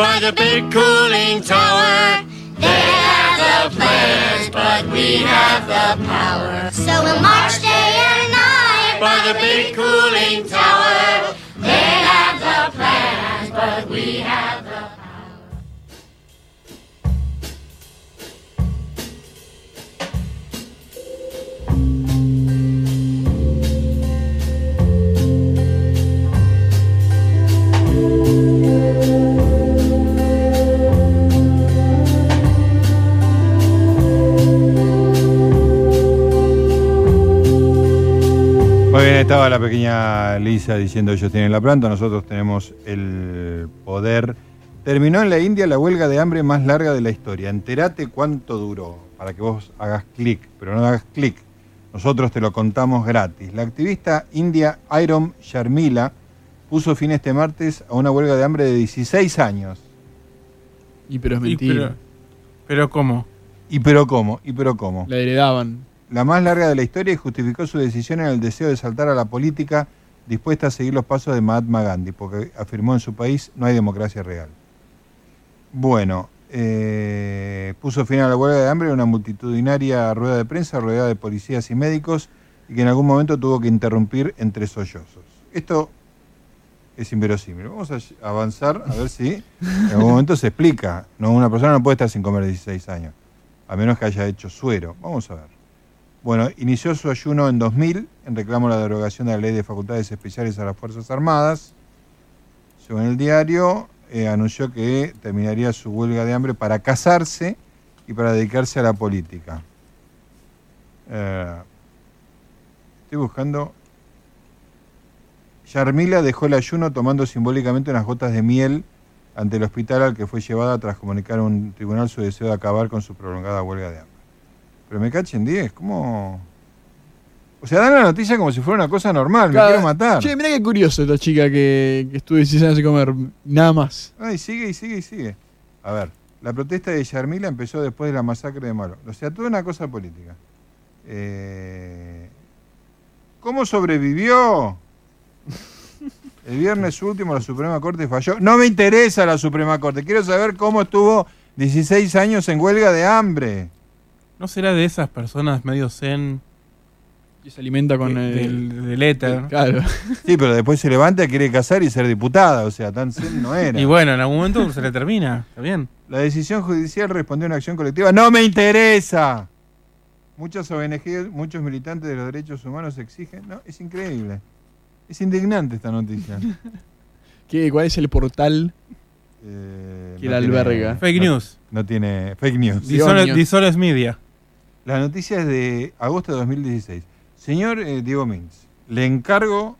By the big cooling tower. They have the plans, but we have the power. So we'll march day and night by the big cooling tower. They have the plans, but we have estaba la pequeña Lisa diciendo ellos tienen la planta, nosotros tenemos el poder. Terminó en la India la huelga de hambre más larga de la historia. Entérate cuánto duró, para que vos hagas clic, pero no hagas clic. Nosotros te lo contamos gratis. La activista india Iron Sharmila puso fin este martes a una huelga de hambre de 16 años. Y pero es Y mentira. pero, pero ¿cómo? ¿Y pero cómo? ¿Y pero cómo? La heredaban. La más larga de la historia y justificó su decisión en el deseo de saltar a la política dispuesta a seguir los pasos de Mahatma Gandhi, porque afirmó en su país no hay democracia real. Bueno, eh, puso fin a la huelga de hambre una multitudinaria rueda de prensa rodeada de policías y médicos y que en algún momento tuvo que interrumpir entre sollozos. Esto es inverosímil. Vamos a avanzar a ver si en algún momento se explica. No, una persona no puede estar sin comer 16 años, a menos que haya hecho suero. Vamos a ver. Bueno, inició su ayuno en 2000 en reclamo a la derogación de la ley de facultades especiales a las Fuerzas Armadas. Según el diario, eh, anunció que terminaría su huelga de hambre para casarse y para dedicarse a la política. Eh, estoy buscando. Yarmila dejó el ayuno tomando simbólicamente unas gotas de miel ante el hospital al que fue llevada tras comunicar a un tribunal su deseo de acabar con su prolongada huelga de hambre. Pero me cachen 10, ¿cómo? O sea, dan la noticia como si fuera una cosa normal, me quiero matar. Che, mirá qué curioso esta chica que, que estuvo 16 años sin comer. Nada más. Ay, sigue y sigue y sigue. A ver, la protesta de Yarmila empezó después de la masacre de Malo. O sea, toda una cosa política. Eh, ¿Cómo sobrevivió? El viernes último la Suprema Corte falló. No me interesa la Suprema Corte. Quiero saber cómo estuvo 16 años en huelga de hambre. ¿No será de esas personas medio zen? Y se alimenta con de- el- del, del éter. Claro. Sí, pero después se levanta, quiere casar y ser diputada. O sea, tan zen no era. Y bueno, en algún momento se le termina. Está bien. La decisión judicial respondió a una acción colectiva. ¡No me interesa! Muchas ONG, muchos militantes de los derechos humanos exigen. No, es increíble. Es indignante esta noticia. ¿Qué, ¿Cuál es el portal Eh, que no la tiene- alberga? Fake no- news. No tiene. Fake news. Dishonest Media. La noticia es de agosto de 2016. Señor eh, Diego Mins, le encargo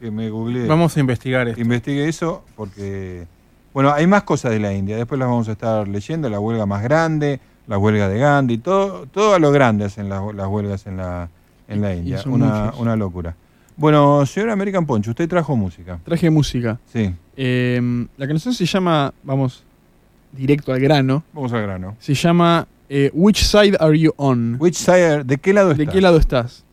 que me googlee. Vamos a investigar esto. Investigue eso porque. Bueno, hay más cosas de la India. Después las vamos a estar leyendo. La huelga más grande, la huelga de Gandhi, todo, todo a lo grande hacen las, las huelgas en la, en la India. Una, una locura. Bueno, señor American Poncho, usted trajo música. Traje música. Sí. Eh, la canción se llama, vamos, directo al grano. Vamos al grano. Se llama eh, Which Side Are You On? Which side, ¿De qué lado ¿De estás? qué lado estás?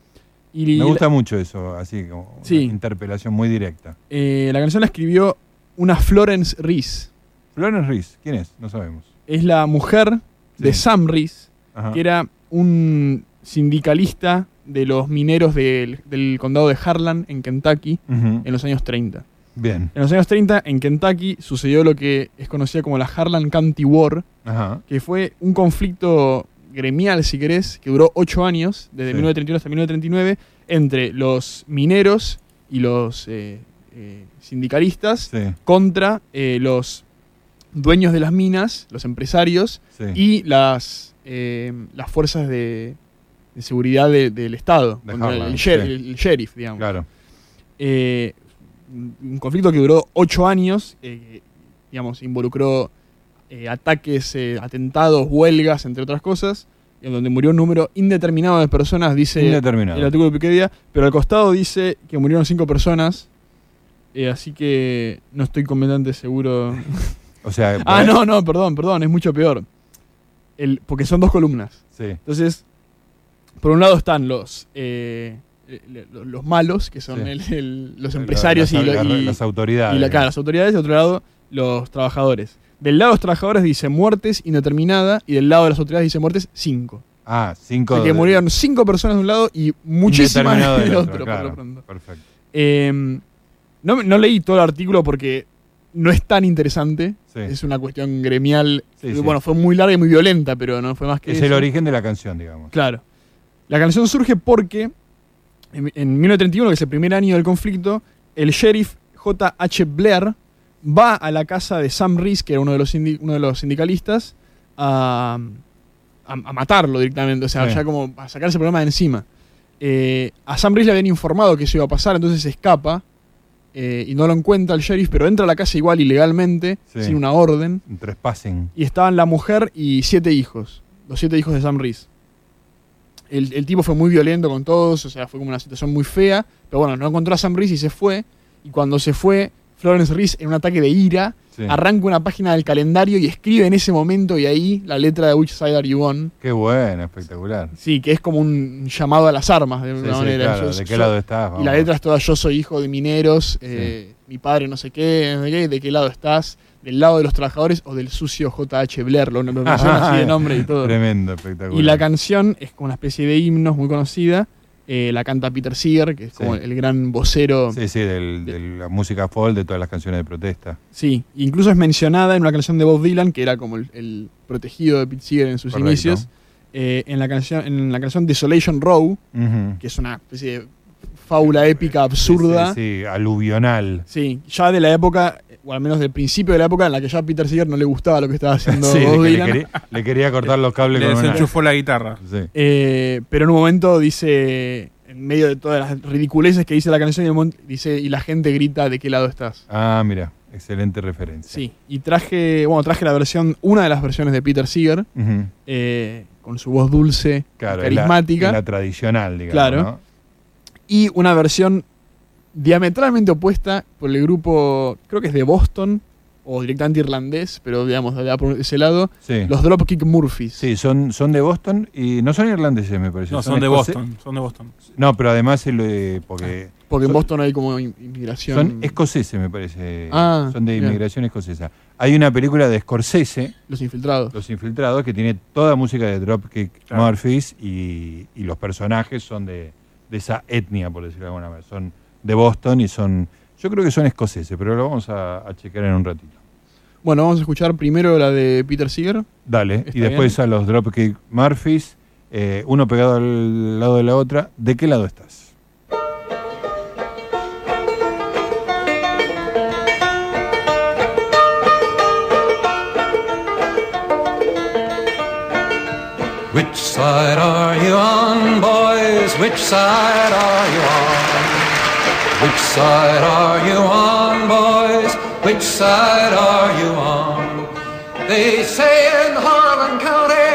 Y Me la- gusta mucho eso, así como una interpelación muy directa. eh, la canción la escribió una Florence Reese. Florence Reese, ¿quién es? No sabemos. Es la mujer de. Sam Reese, Ajá. que era un sindicalista de los mineros del, del condado de Harlan, en Kentucky, en los años 30. Bien. En los años 30, en Kentucky, sucedió lo que es conocida como la Harlan County War, Ajá. que fue un conflicto gremial, si querés, que duró ocho años, desde Sí. 1931 hasta 1939, entre los mineros y los eh, eh, sindicalistas Sí. contra eh, los dueños de las minas, los empresarios Sí. y las, las fuerzas de, de seguridad de- del Estado, De contra Harlan, el, sheriff, digamos. Claro. Eh, un conflicto que duró ocho años, eh, digamos, involucró eh, ataques, eh, atentados, huelgas, entre otras cosas, en donde murió un número indeterminado de personas, dice Indeterminado. el artículo de Wikipedia, pero al costado dice que murieron cinco personas, así que no estoy completamente seguro. O sea, ah, no, no, perdón, perdón, es mucho peor. El, porque son dos columnas. Sí. Entonces, por un lado están los eh, lo- los malos, que son Sí. el- el- los empresarios las- y, lo- las- y- las autoridades. Y la, claro, las autoridades, y de otro lado, los trabajadores. Del lado de los trabajadores dice muertes indeterminada y del lado de las autoridades dice muertes cinco. Ah, O cinco. sea que de- murieron cinco personas de un lado y muchísimas del del otro, otro, por lo pronto. Perfecto. Eh, no, no leí todo el artículo porque no es tan interesante. Sí. Es una cuestión gremial. Sí. Bueno, fue muy larga y muy violenta, pero no fue más que Es eso. el origen de la canción, digamos. Claro. La canción surge porque en, en 1931, que es el primer año del conflicto, el sheriff J.H. Blair va a la casa de Sam Reese, que era uno de los, uno de los sindicalistas, a, a- a matarlo directamente, o sea, Sí. ya como a sacarse el problema de encima. Eh, a Sam Reese le habían informado que eso iba a pasar, entonces se escapa eh, y no lo encuentra el sheriff, pero entra a la casa igual ilegalmente, Sí. sin una orden. Un trespassing. Y estaban la mujer y siete hijos. Los siete hijos de Sam Reese. El, el tipo fue muy violento con todos, o sea, fue como una situación muy fea. Pero bueno, no encontró a Sam Reese y se fue. Y cuando se fue, Florence Reese, en un ataque de ira, Sí. arranca una página del calendario y escribe en ese momento y ahí la letra de Which Side Are You On. Qué bueno, espectacular. Sí, que es como un llamado a las armas de Sí, una sí, manera. ¿de qué lado estás? Y la letra es toda: Yo soy hijo de mineros, eh, mi padre no sé qué, no sé qué, ¿de qué lado estás? ¿Del lado de los trabajadores o del sucio JH Blair? Lo, lo menciona así de nombre y todo. Tremendo, espectacular. Y la canción es como una especie de himno muy conocida eh, la canta Peter Seeger, que es como el gran vocero. Sí, sí, del- de la música folk, de todas las canciones de protesta. Sí, incluso es mencionada en una canción de Bob Dylan, que era como el, el protegido de Pete Seeger en sus Correcto. inicios, eh, en, la canción, en la canción Desolation Row, que es una especie de fábula épica absurda. Sí, sí, aluvional. Sí, ya de la época, o al menos del principio de la época en la que ya a Peter Seeger no le gustaba lo que estaba haciendo Sí, Bob le, quería, le quería cortar los cables Le con una- desenchufó la guitarra. Sí. Eh, pero en un momento dice, en medio de todas las ridiculeces que dice la canción, y en un momento dice, y la gente grita, ¿de qué lado estás? Ah, mira, excelente referencia. Sí, y traje, bueno, traje la versión, una de las versiones de Peter Seeger, eh, con su voz dulce, y Claro, la- carismática. la, tradicional, digamos. Claro. ¿no? Y una versión diametralmente opuesta por el grupo, creo que es de Boston, o directamente irlandés, pero digamos, de allá por ese lado, Sí. los Dropkick Murphys. Sí, son, son de Boston y no son irlandeses, me parece. No, son de Boston. Son de Boston. No, pero además, el, eh, porque Porque en son- Boston hay como in- inmigración. son escoceses, me parece. Ah, son de bien. inmigración escocesa. Hay una película de Scorsese, Los infiltrados. Los Infiltrados, que tiene toda música de Dropkick Claro. Murphys y, y los personajes son de, de esa etnia, por decirlo de alguna manera. Son de Boston y son. Yo creo que son escoceses, pero lo vamos a, a chequear en un ratito. Bueno, vamos a escuchar primero la de Peter Seeger. Dale, y después bien. a los Dropkick Murphys, eh, uno pegado al lado de la otra. ¿De qué lado estás? Which side are you on, boys? Which side are you on? Which side are you on, boys? Which side are you on? They say in Harlan County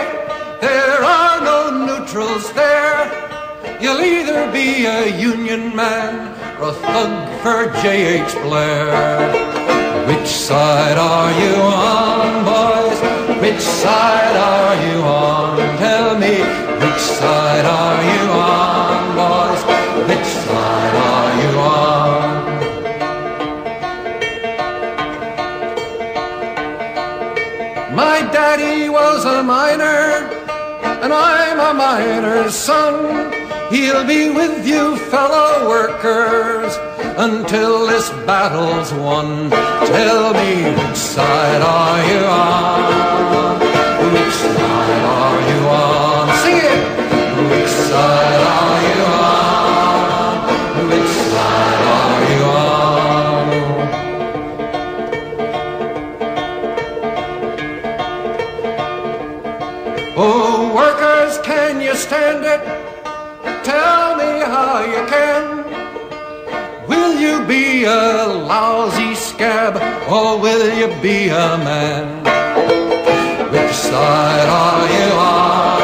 there are no neutrals there. You'll either be a Union man or a thug for J.H. Blair. Which side are you on, boys? Which side are you on? Tell me, which side are you on? Which side are you on? My daddy was a miner, and I'm a miner's son. He'll be with you, fellow workers, until this battle's won. Tell me, which side are you on? Which side are you on? Sing it! Which side be a lousy scab or will you be a man? Which side are you on?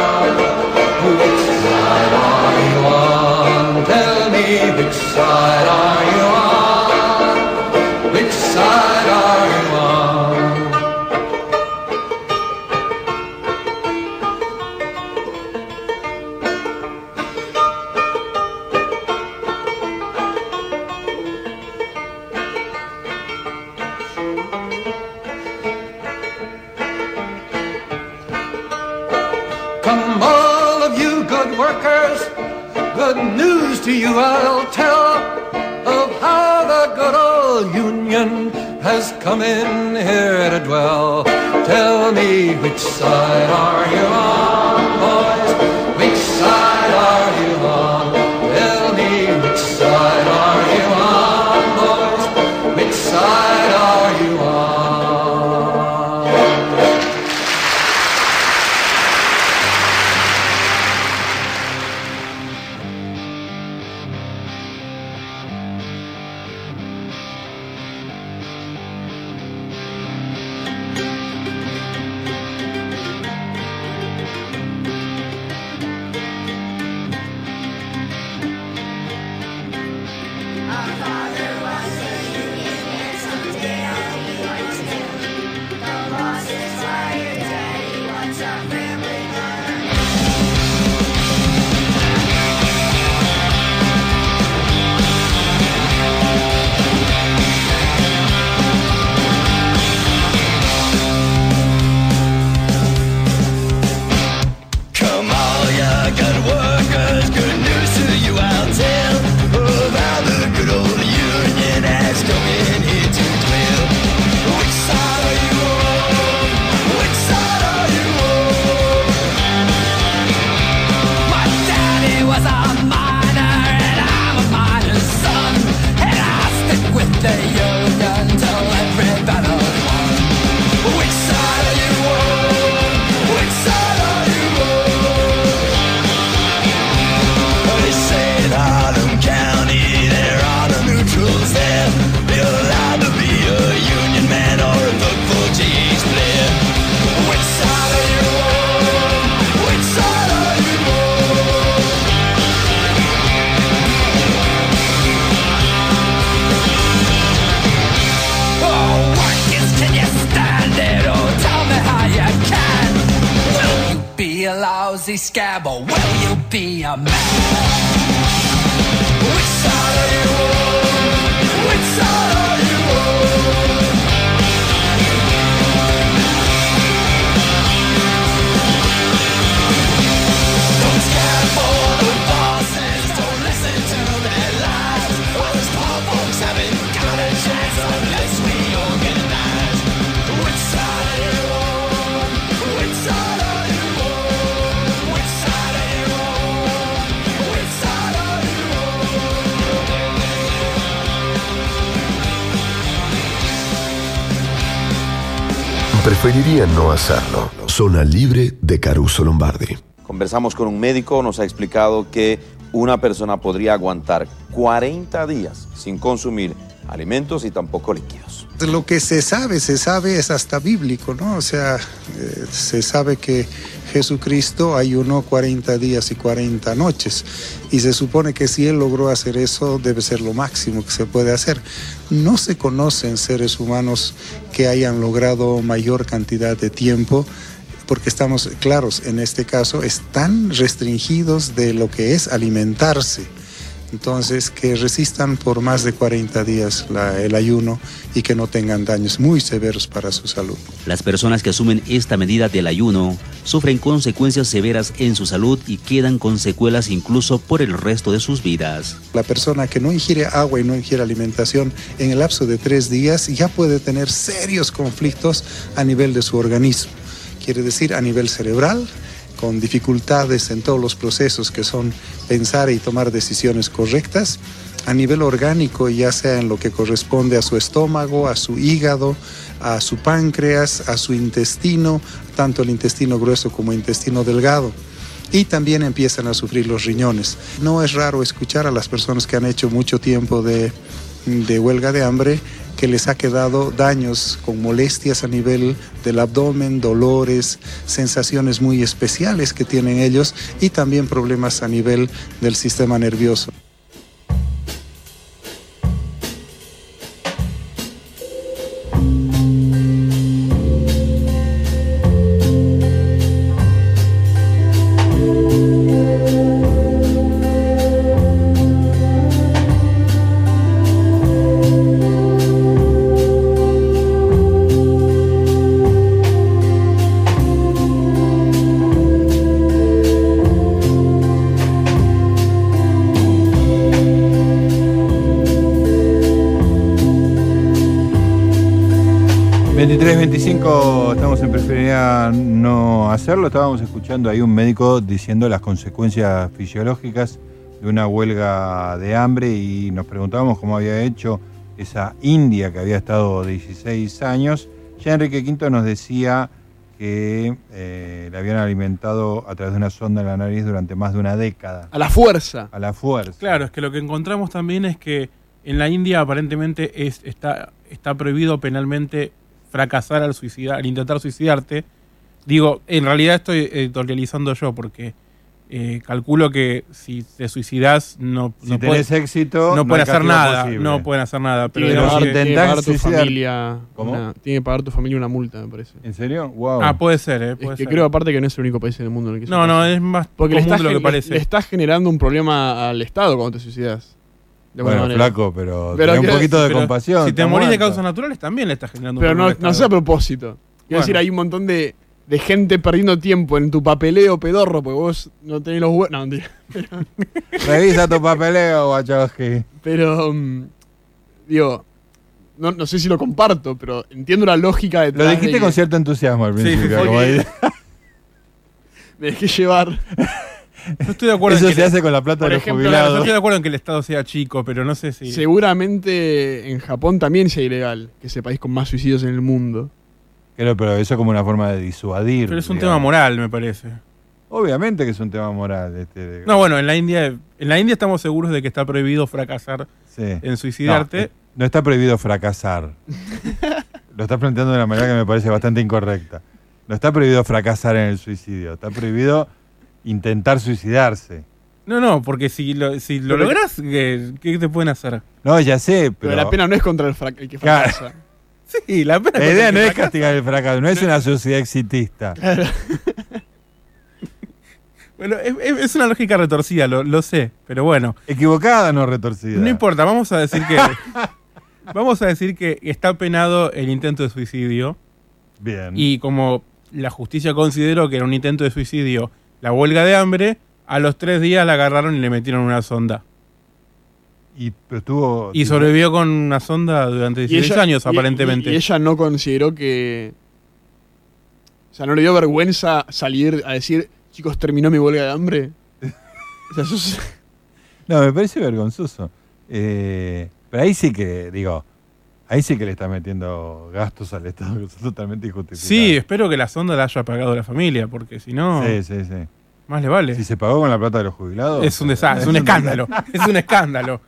To you I'll tell of how the good old Union has come in here to dwell. Tell me which side are you on, No hacerlo. Zona libre de Caruso Lombardi. Conversamos con un médico, nos ha explicado que una persona podría aguantar 40 días sin consumir alimentos y tampoco líquidos. Lo que se sabe, se sabe es hasta bíblico, ¿no? O sea, eh, se sabe que Jesucristo ayunó 40 días y 40 noches y se supone que si él logró hacer eso debe ser lo máximo que se puede hacer. No se conocen seres humanos que hayan logrado mayor cantidad de tiempo porque estamos claros, en este caso están restringidos de lo que es alimentarse. Entonces, que resistan por más de 40 días la- el ayuno y que no tengan daños muy severos para su salud. Las personas que asumen esta medida del ayuno sufren consecuencias severas en su salud y quedan con secuelas incluso por el resto de sus vidas. La persona que no ingiere agua y no ingiere alimentación en el lapso de tres días ya puede tener serios conflictos a nivel de su organismo. Quiere decir a nivel cerebral, con dificultades en todos los procesos que son pensar y tomar decisiones correctas, a nivel orgánico, ya sea en lo que corresponde a su estómago, a su hígado, a su páncreas, a su intestino, tanto el intestino grueso como el intestino delgado y también empiezan a sufrir los riñones. No es raro escuchar a las personas que han hecho mucho tiempo de, de huelga de hambre que les ha quedado daños con molestias a nivel del abdomen, dolores, sensaciones muy especiales que tienen ellos y también problemas a nivel del sistema nervioso. Veintitrés, 25, estamos en preferiría no hacerlo. Estábamos escuchando ahí un médico diciendo las consecuencias fisiológicas de una huelga de hambre y nos preguntábamos cómo había hecho esa India que había estado 16 años. Ya Enrique V nos decía que eh, le habían alimentado a través de una sonda en la nariz durante más de una década. A la fuerza. A la fuerza. Claro, es que lo que encontramos también es que en la India aparentemente es, está, está prohibido penalmente fracasar al suicidar, al intentar suicidarte. Digo, en realidad estoy editorializando yo porque eh, calculo que si te suicidas no, Si no tenés puede- éxito, no no pueden hacer nada, posible. no pueden hacer nada. Pero Tiene que digamos pagar, que- tiene que pagar tu familia. ¿Cómo? una- tiene que pagar tu familia una multa, me parece. ¿En serio? Wow. Ah, puede ser, eh, Es puede que ser. creo aparte que no es el único país en el mundo en el que No, no, es más Porque le común estás, de lo que parece. le- le estás generando un problema al Estado cuando te suicidas. Bueno, manera. flaco, pero tenés un poquito de Pero compasión. Si te morís de causas naturales también le estás generando un Pero no, no sea a propósito. Quiero Bueno. decir, hay un montón de, de gente perdiendo tiempo en tu papeleo pedorro porque vos no tenés los huevos. No, mentira. Pero, Revisa tu papeleo, Wachowski. pero, mm, digo, no, no sé si lo comparto, pero entiendo la lógica de Lo dijiste con cierto entusiasmo al Sí, principio. porque- como ahí. Me dejé llevar. Yo estoy de acuerdo Eso en que se hace con la plata por de los ejemplo, jubilados. estoy de acuerdo en que el Estado sea chico, pero no sé si. Seguramente en Japón también sea ilegal, que es el país con más suicidios en el mundo. Claro, pero eso como una forma de disuadir. Pero es un digamos. tema moral, me parece. Obviamente que es un tema moral. Este, de- No, bueno, en la India, en la India estamos seguros de que está prohibido fracasar Sí. en suicidarte. No, eh, no está prohibido fracasar. Lo estás planteando de una manera que me parece bastante incorrecta. No está prohibido fracasar en el suicidio. Está prohibido intentar suicidarse. No, no, porque si lo, si lo Pero- lográs, ¿qué, qué te pueden hacer? No, ya sé, pero. Pero, la pena no es contra el, frac- el que Claro. fracasa. Sí, la pena La contra idea el no es castigar el fracaso, no es una sociedad exitista. Bueno, es una lógica retorcida, lo, lo sé, pero bueno. Equivocada, no retorcida. No importa, vamos a decir que. vamos a decir que está penado el intento de suicidio. Bien. Y como la justicia consideró que era un intento de suicidio la huelga de hambre, a los tres días la agarraron y le metieron una sonda. Y pero estuvo. Y sobrevivió con una sonda durante Y 16 ella- años, y- aparentemente. Y, y ella no consideró que. O sea, ¿no le dio vergüenza salir a decir, chicos, terminó mi huelga de hambre? O sea, eso es- No, me parece vergonzoso. Eh, pero ahí sí que, digo, ahí sí que le está metiendo gastos al Estado que son totalmente injustificados. Sí, espero que la sonda la haya pagado la familia, porque si no, Sí, sí, sí. Más le vale. Si se pagó con la plata de los jubilados. Es un desastre, es un escándalo. Es un escándalo.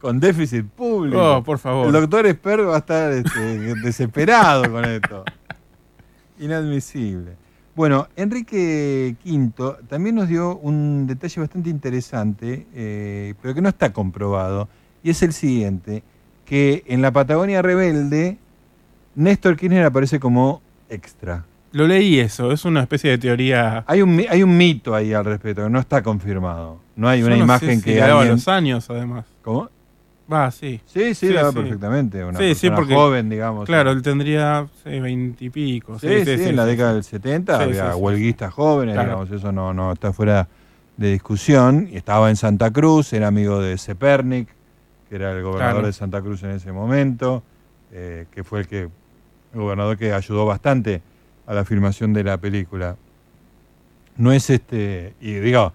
Con déficit público. Oh, por favor. El doctor Esper va a estar este, desesperado con esto. Inadmisible. Bueno, Enrique V también nos dio un detalle bastante interesante, eh, pero que no está comprobado, y es el siguiente, que en la Patagonia Rebelde, Néstor Kirchner aparece como extra. Lo leí eso, es una especie de teoría. Hay un, hay un mito ahí al respecto, que no está confirmado. No hay Yo una no sé imagen si que alguien... los años, además. ¿Cómo? Va, sí. Sí, sí, la da perfectamente. Una sí, sí, persona porque. joven, digamos. Claro, él tendría veintipico. Sí, sí, en la década del 70 Sí, había sí, sí. huelguistas jóvenes, Claro. digamos, eso no, no está fuera de discusión. Y estaba en Santa Cruz, era amigo de Zepernik, que era el gobernador Claro. de Santa Cruz en ese momento, eh, que fue el que el gobernador que ayudó bastante a la filmación de la película. No es este, y digo,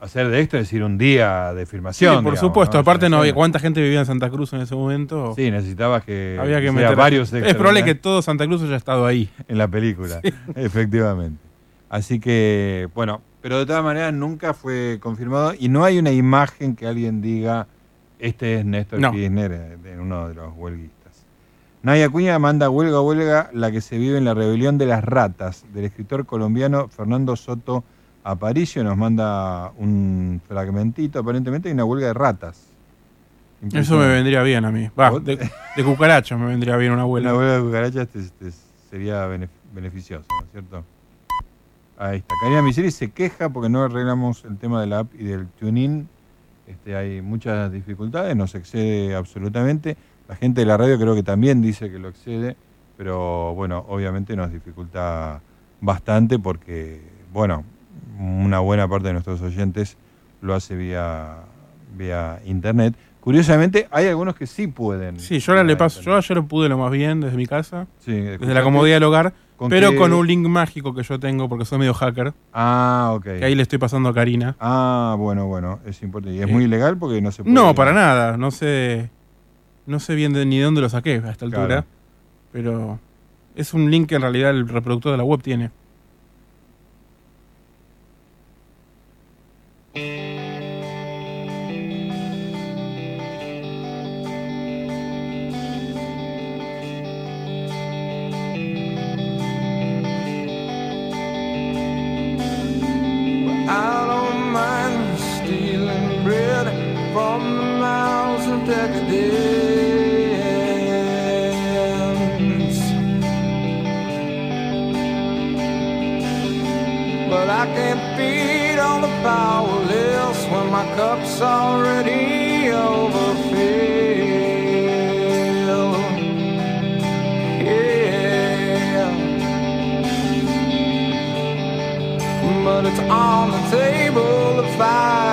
hacer de esto es decir un día de Sí, filmación. por digamos, supuesto. ¿no? Aparte, no había cuánta gente vivía en Santa Cruz en ese momento. Sí, necesitabas que Había que meter varios Es probable ¿no? que todo Santa Cruz haya estado ahí. en la película, efectivamente. Así que, bueno, pero de todas maneras nunca fue confirmado y no hay una imagen que alguien diga, este es Néstor No. Kirchner eh, en uno de los huelguistas. Nadia Acuña manda huelga, huelga, la que se vive en la rebelión de las ratas, del escritor colombiano Fernando Soto Aparicio, nos manda un fragmentito, aparentemente hay una huelga de ratas. Eso me vendría bien a mí. De, de cucaracha me vendría bien una abuela. Una huelga de cucarachas te- te- sería benef- beneficioso, ¿no es cierto? Ahí está. Karina Miseri se queja porque no arreglamos el tema de la app y del tuning. Este, hay muchas dificultades, nos excede absolutamente. La gente de la radio creo que también dice que lo excede, pero bueno, obviamente nos dificulta bastante porque, bueno, una buena parte de nuestros oyentes lo hace vía, vía internet. Curiosamente, hay algunos que sí pueden. Sí, yo ahora le paso. Yo ayer pude lo más bien desde mi casa. Sí, desde la comodidad del hogar. ¿Con pero qué? con un link mágico que yo tengo porque soy medio hacker. Ah, ok. Que ahí le estoy pasando a Karina. Ah, bueno, bueno, es importante. ¿Y es muy ilegal porque no se puede? No, para nada. No sé. No sé bien de- ni de dónde lo saqué a esta altura. Claro. Pero es un link que en realidad el reproductor de la web tiene. I don't mind stealing bread from the mouths of decadence. But I can't feed on the powerless when my cup's already overfilled. Yeah. But it's on the table, the fire's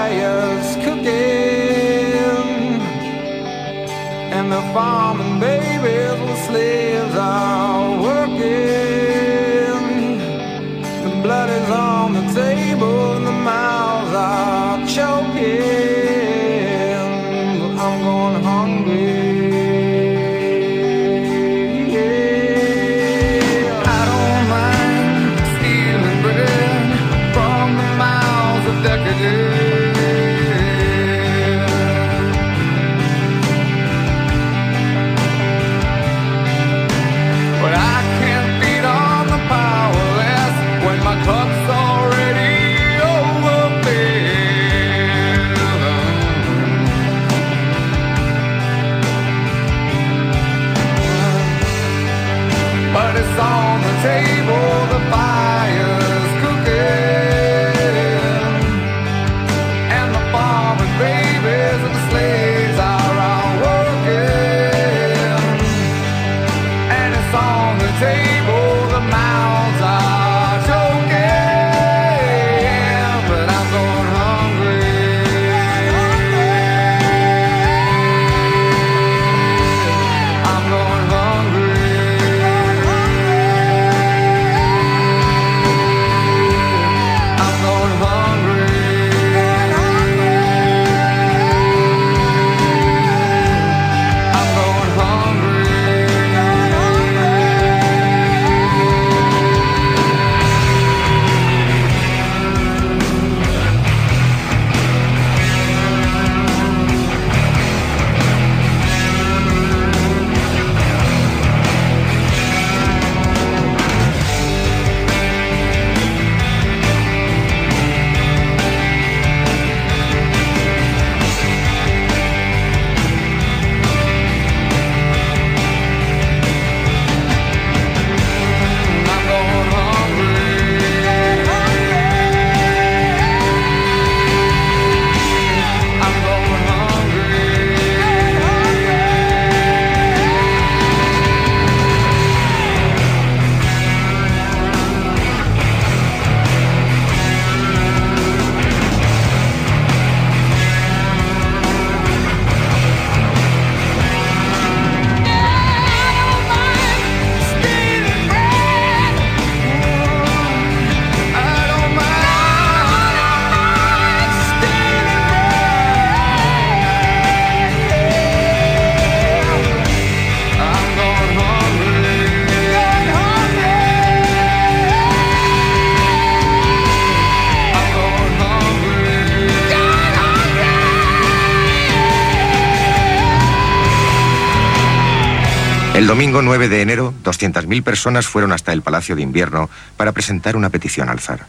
9 de enero, 200.000 personas fueron hasta el Palacio de Invierno para presentar una petición al zar.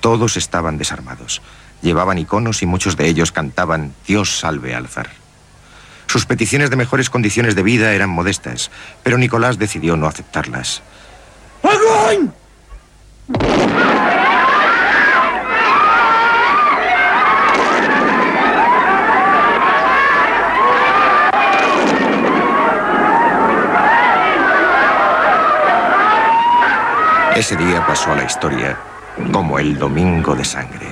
Todos estaban desarmados. Llevaban iconos y muchos de ellos cantaban Dios salve al zar. Sus peticiones de mejores condiciones de vida eran modestas, pero Nicolás decidió no aceptarlas. ¡Agón! Ese día pasó a la historia como el Domingo de Sangre.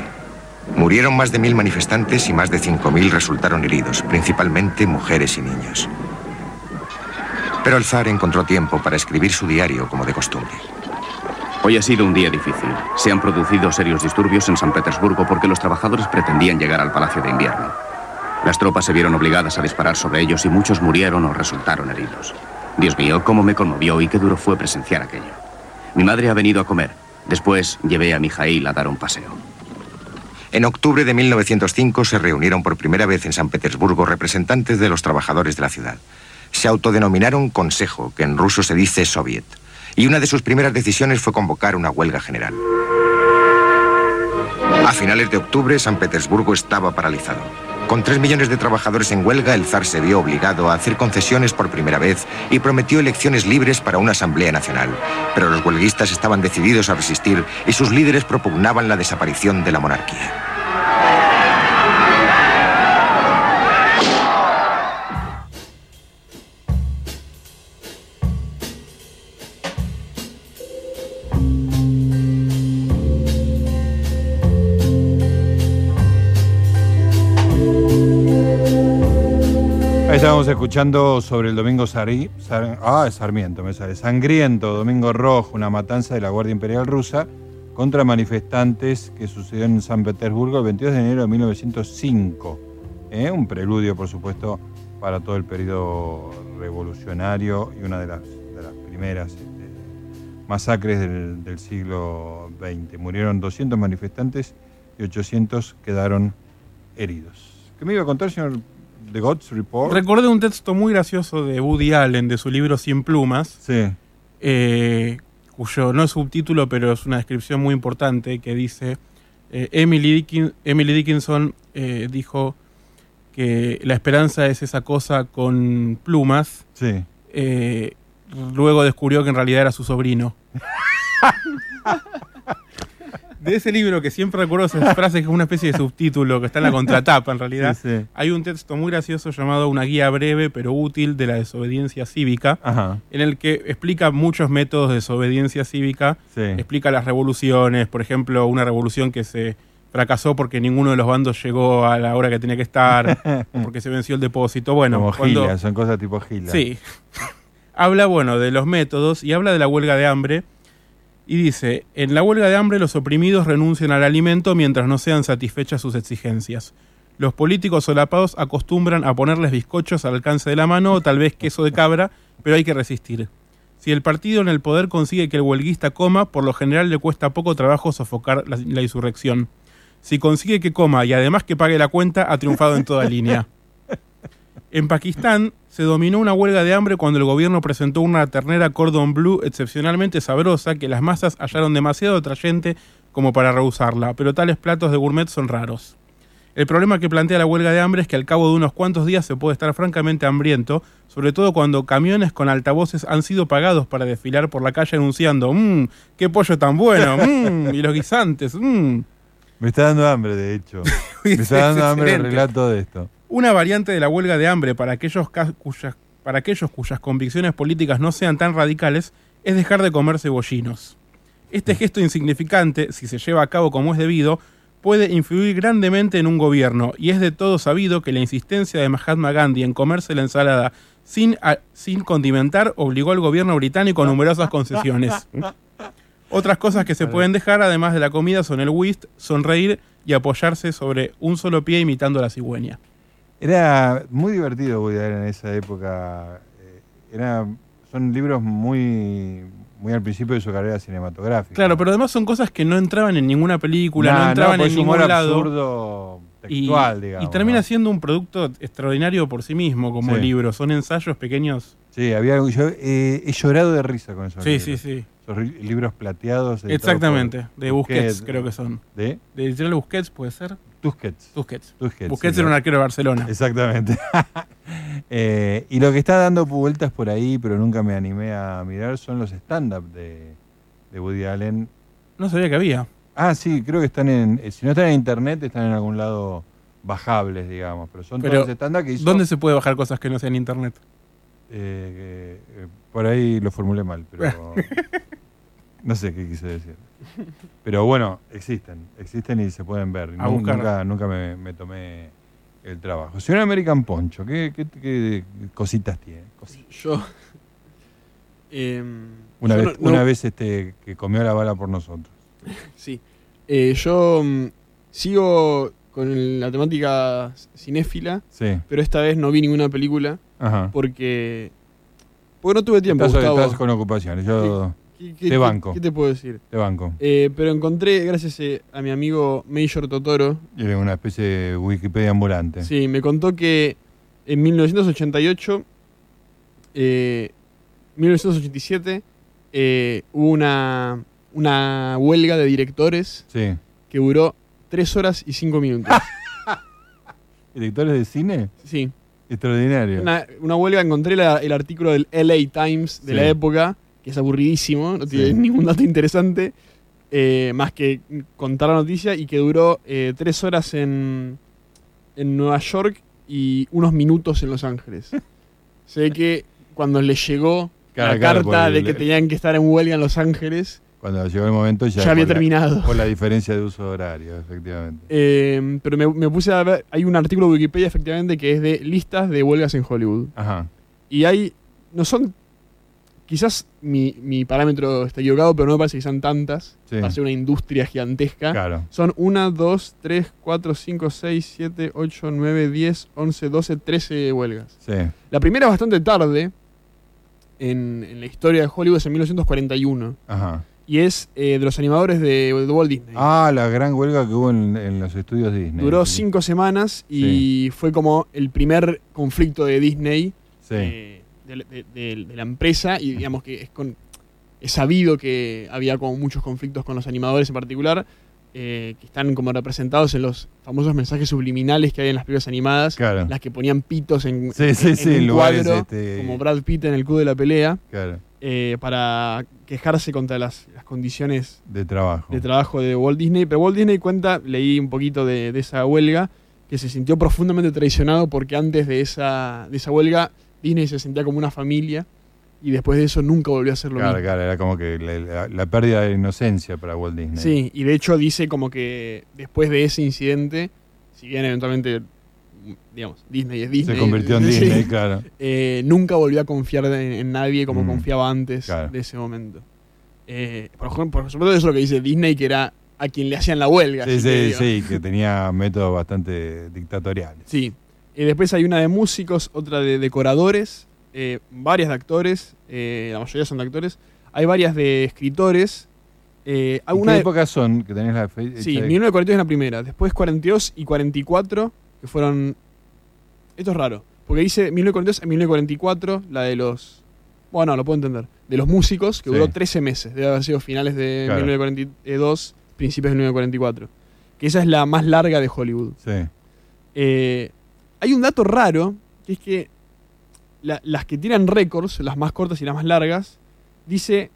Murieron más de mil manifestantes y más de cinco mil resultaron heridos, principalmente mujeres y niños. Pero el zar encontró tiempo para escribir su diario como de costumbre. Hoy ha sido un día difícil. Se han producido serios disturbios en San Petersburgo porque los trabajadores pretendían llegar al Palacio de Invierno. Las tropas se vieron obligadas a disparar sobre ellos y muchos murieron o resultaron heridos. Dios mío, cómo me conmovió y qué duro fue presenciar aquello. Mi madre ha venido a comer. Después llevé a Mijail a dar un paseo. En octubre de 1905 se reunieron por primera vez en San Petersburgo representantes de los trabajadores de la ciudad. Se autodenominaron Consejo, que en ruso se dice Soviet, y una de sus primeras decisiones fue convocar una huelga general. A finales de octubre, San Petersburgo estaba paralizado. Con tres millones de trabajadores en huelga, el zar se vio obligado a hacer concesiones por primera vez y prometió elecciones libres para una asamblea nacional. Pero los huelguistas estaban decididos a resistir y sus líderes propugnaban la desaparición de la monarquía. Estábamos escuchando sobre el domingo Sari, Sar- ah, Sarmiento, me sale, sangriento, domingo rojo, una matanza de la Guardia Imperial Rusa contra manifestantes que sucedió en San Petersburgo el 22 de enero de 1905. ¿eh? Un preludio, por supuesto, para todo el periodo revolucionario y una de las, de las primeras este, masacres del, del siglo XX. Murieron 200 manifestantes y 800 quedaron heridos. ¿Qué me iba a contar, señor The Gods Report? Recordé un texto muy gracioso de Woody Allen de su libro Cien plumas. eh, cuyo no es subtítulo, pero es una descripción muy importante que dice eh, Emily, Dickin- Emily Dickinson eh, dijo que la esperanza es esa cosa con plumas. Sí. luego descubrió que en realidad era su sobrino. De ese libro que siempre recuerdo esas frases que es una especie de subtítulo que está en la contratapa en realidad, Sí, sí. hay un texto muy gracioso llamado Una guía breve pero útil de la desobediencia cívica, Ajá. en el que explica muchos métodos de desobediencia cívica, Sí. explica las revoluciones, por ejemplo, una revolución que se fracasó porque ninguno de los bandos llegó a la hora que tenía que estar, porque se venció el depósito. Bueno, Como cuando- Gila, son cosas tipo Gila. Sí. habla, bueno, de los métodos y habla de la huelga de hambre. Y dice, en la huelga de hambre los oprimidos renuncian al alimento mientras no sean satisfechas sus exigencias. Los políticos solapados acostumbran a ponerles bizcochos al alcance de la mano o tal vez queso de cabra, pero hay que resistir. Si el partido en el poder consigue que el huelguista coma, por lo general le cuesta poco trabajo sofocar la, la insurrección. Si consigue que coma y además que pague la cuenta, ha triunfado en toda línea. En Pakistán se dominó una huelga de hambre cuando el gobierno presentó una ternera cordon bleu excepcionalmente sabrosa que las masas hallaron demasiado atrayente como para rehusarla, pero tales platos de gourmet son raros. El problema que plantea la huelga de hambre es que al cabo de unos cuantos días se puede estar francamente hambriento, sobre todo cuando camiones con altavoces han sido pagados para desfilar por la calle anunciando ¡Mmm! ¡Qué pollo tan bueno! ¡Mmm! Y los guisantes, ¡Mmm! Me está dando hambre, de hecho. Me está dando hambre el relato de esto. Una variante de la huelga de hambre para aquellos, cuyas, convicciones políticas no sean tan radicales es dejar de comer cebollinos. Este gesto insignificante, si se lleva a cabo como es debido, puede influir grandemente en un gobierno, y es de todo sabido que la insistencia de Mahatma Gandhi en comerse la ensalada sin, sin condimentar obligó al gobierno británico a numerosas concesiones. Otras cosas que se pueden dejar, además de la comida, son el whist, sonreír y apoyarse sobre un solo pie imitando a la cigüeña. Era muy divertido Woody Allen en esa época. Eh, Era, son libros muy, muy al principio de su carrera cinematográfica. Claro, pero además son cosas que no entraban en ninguna película, Nah, no entraban pues en humor ningún lado. absurdo Y, textual, digamos. y termina ¿no? siendo un producto extraordinario por sí mismo como Sí. libro. Son ensayos pequeños. Sí, había, yo eh, he llorado de risa con esos Sí, libros. sí, sí. Esos ri- libros plateados. Exactamente, de Busquets creo que son. ¿De? De editorial Busquets puede ser. Tusquets. Tusquets. Tusquets, Busquets sí, era un arquero de Barcelona. Exactamente. Eh, y lo que está dando vueltas por ahí, pero nunca me animé a mirar, son los stand-up de, de Woody Allen. No sabía que había. Ah, sí, creo que están en. eh, Si no están en internet, están en algún lado bajables, digamos. Pero son Pero, todos stand-up que hizo. ¿dónde se puede bajar cosas que no sean internet? Eh, eh, por ahí lo formulé mal, pero. no sé qué quise decir. Pero bueno, existen. Existen y se pueden ver. Nunca, nunca me, me tomé el trabajo. Señor American Poncho, ¿qué, qué, qué cositas tiene? Yo. em, Una yo vez, no- una no- vez este, que comió la bala por nosotros. Sí. Eh, yo mm, sigo con la temática cinéfila, Sí. pero esta vez no vi ninguna película Ajá. porque porque no tuve tiempo, Estás, Gustavo. estás con ocupaciones. Yo ¿Qué- qué- te banco. ¿Qué te puedo decir? Te banco. Eh, pero encontré, gracias eh, a mi amigo Major Totoro, Y una especie de Wikipedia ambulante. sí, me contó que en 1988, eh, 1987, eh, hubo una, una huelga de directores Sí. que duró 3 horas y 5 minutos. ¿Directores de cine? Sí. Extraordinario. Una, una huelga, encontré la- el artículo del LA Times de Sí. la época, que es aburridísimo, no tiene Sí. ningún dato interesante, eh, más que contar la noticia, y que duró eh, tres horas en, en Nueva York y unos minutos en Los Ángeles. Ve que cuando les llegó Claro, la claro, carta de el- que tenían que estar en huelga en Los Ángeles, Cuando llegó el momento ya, Ya había por la- terminado. por la diferencia de uso horario, efectivamente. eh, pero me, me puse a ver, hay un artículo de Wikipedia efectivamente que es de listas de huelgas en Hollywood. Ajá. Y hay, no son, quizás mi, mi parámetro está equivocado, pero no me parece que sean tantas. Sí. Para ser una industria gigantesca. Claro. Son 1, 2, 3, 4, 5, 6, 7, 8, 9, 10, 11, 12, 13 huelgas. Sí. La primera bastante tarde en, en la historia de Hollywood es en 1941. Ajá. Y es eh, de los animadores de, de Walt Disney. Ah, la gran huelga que hubo en, en los estudios Disney. Duró cinco semanas y fue como el primer conflicto de Disney Sí. eh, de, de- de- de la empresa y digamos que es, con, es sabido que había como muchos conflictos con los animadores en particular eh, que están como representados en los famosos mensajes subliminales que hay en las películas animadas, Claro. las que ponían pitos en, Sí, sí, en- sí, en un lugares, cuadro, este- como Brad Pitt en el club de la pelea, Claro. eh, para quejarse contra las, las condiciones De trabajo. de trabajo de Walt Disney. Pero Walt Disney cuenta, leí un poquito de, de esa huelga, que se sintió profundamente traicionado porque antes de esa, de esa huelga Disney se sentía como una familia y después de eso nunca volvió a ser lo Claro, mismo. claro, era como que la, la- la pérdida de inocencia para Walt Disney. Sí, y de hecho dice como que después de ese incidente, si bien eventualmente, digamos, Disney es Disney. convirtió en sí, Disney, claro. eh, nunca volvió a confiar en nadie como Mm, confiaba antes claro. de ese momento. Eh, por, ejemplo, por supuesto, eso es lo que dice Disney, que era a quien le hacían la huelga. Sí, que sí, sí, que tenía métodos bastante dictatoriales. Sí. Eh, después hay una de músicos, otra de decoradores, eh, varias de actores, eh, la mayoría son de actores. Hay varias de escritores. Eh, ¿Y alguna ¿Qué de- épocas son que tenés la fe? Sí, hecha- 1942 es la primera. Después 42 y 44, que fueron. Esto es raro. Porque dice 1942 a 1944, la de los. Bueno, no, lo puedo entender. De los músicos, que Sí. duró 13 meses. Debe haber sido finales de Claro. 1942, principios de 1944. Que esa es la más larga de Hollywood. Sí. Eh, hay un dato raro, que es que la- las que tiran récords, las más cortas y las más largas, dice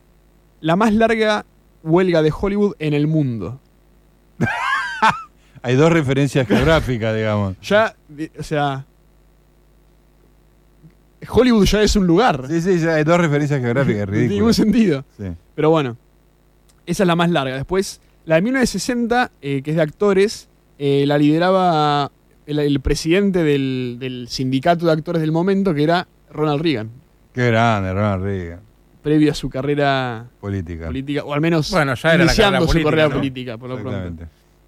la más larga huelga de Hollywood en el mundo. Hay dos referencias geográficas, digamos. Ya, o sea. Hollywood ya es un lugar. Sí, sí, ya hay dos referencias geográficas, ridículo. ningún sentido. Sí. Pero bueno, esa es la más larga. Después, la de 1960, eh, que es de actores, eh, la lideraba el, el presidente del, del sindicato de actores del momento, que era Ronald Reagan, Qué grande, Ronald Reagan. previo a su carrera Política. política, o al menos Bueno, ya era la iniciando carrera su política, carrera ¿no? política, por lo pronto.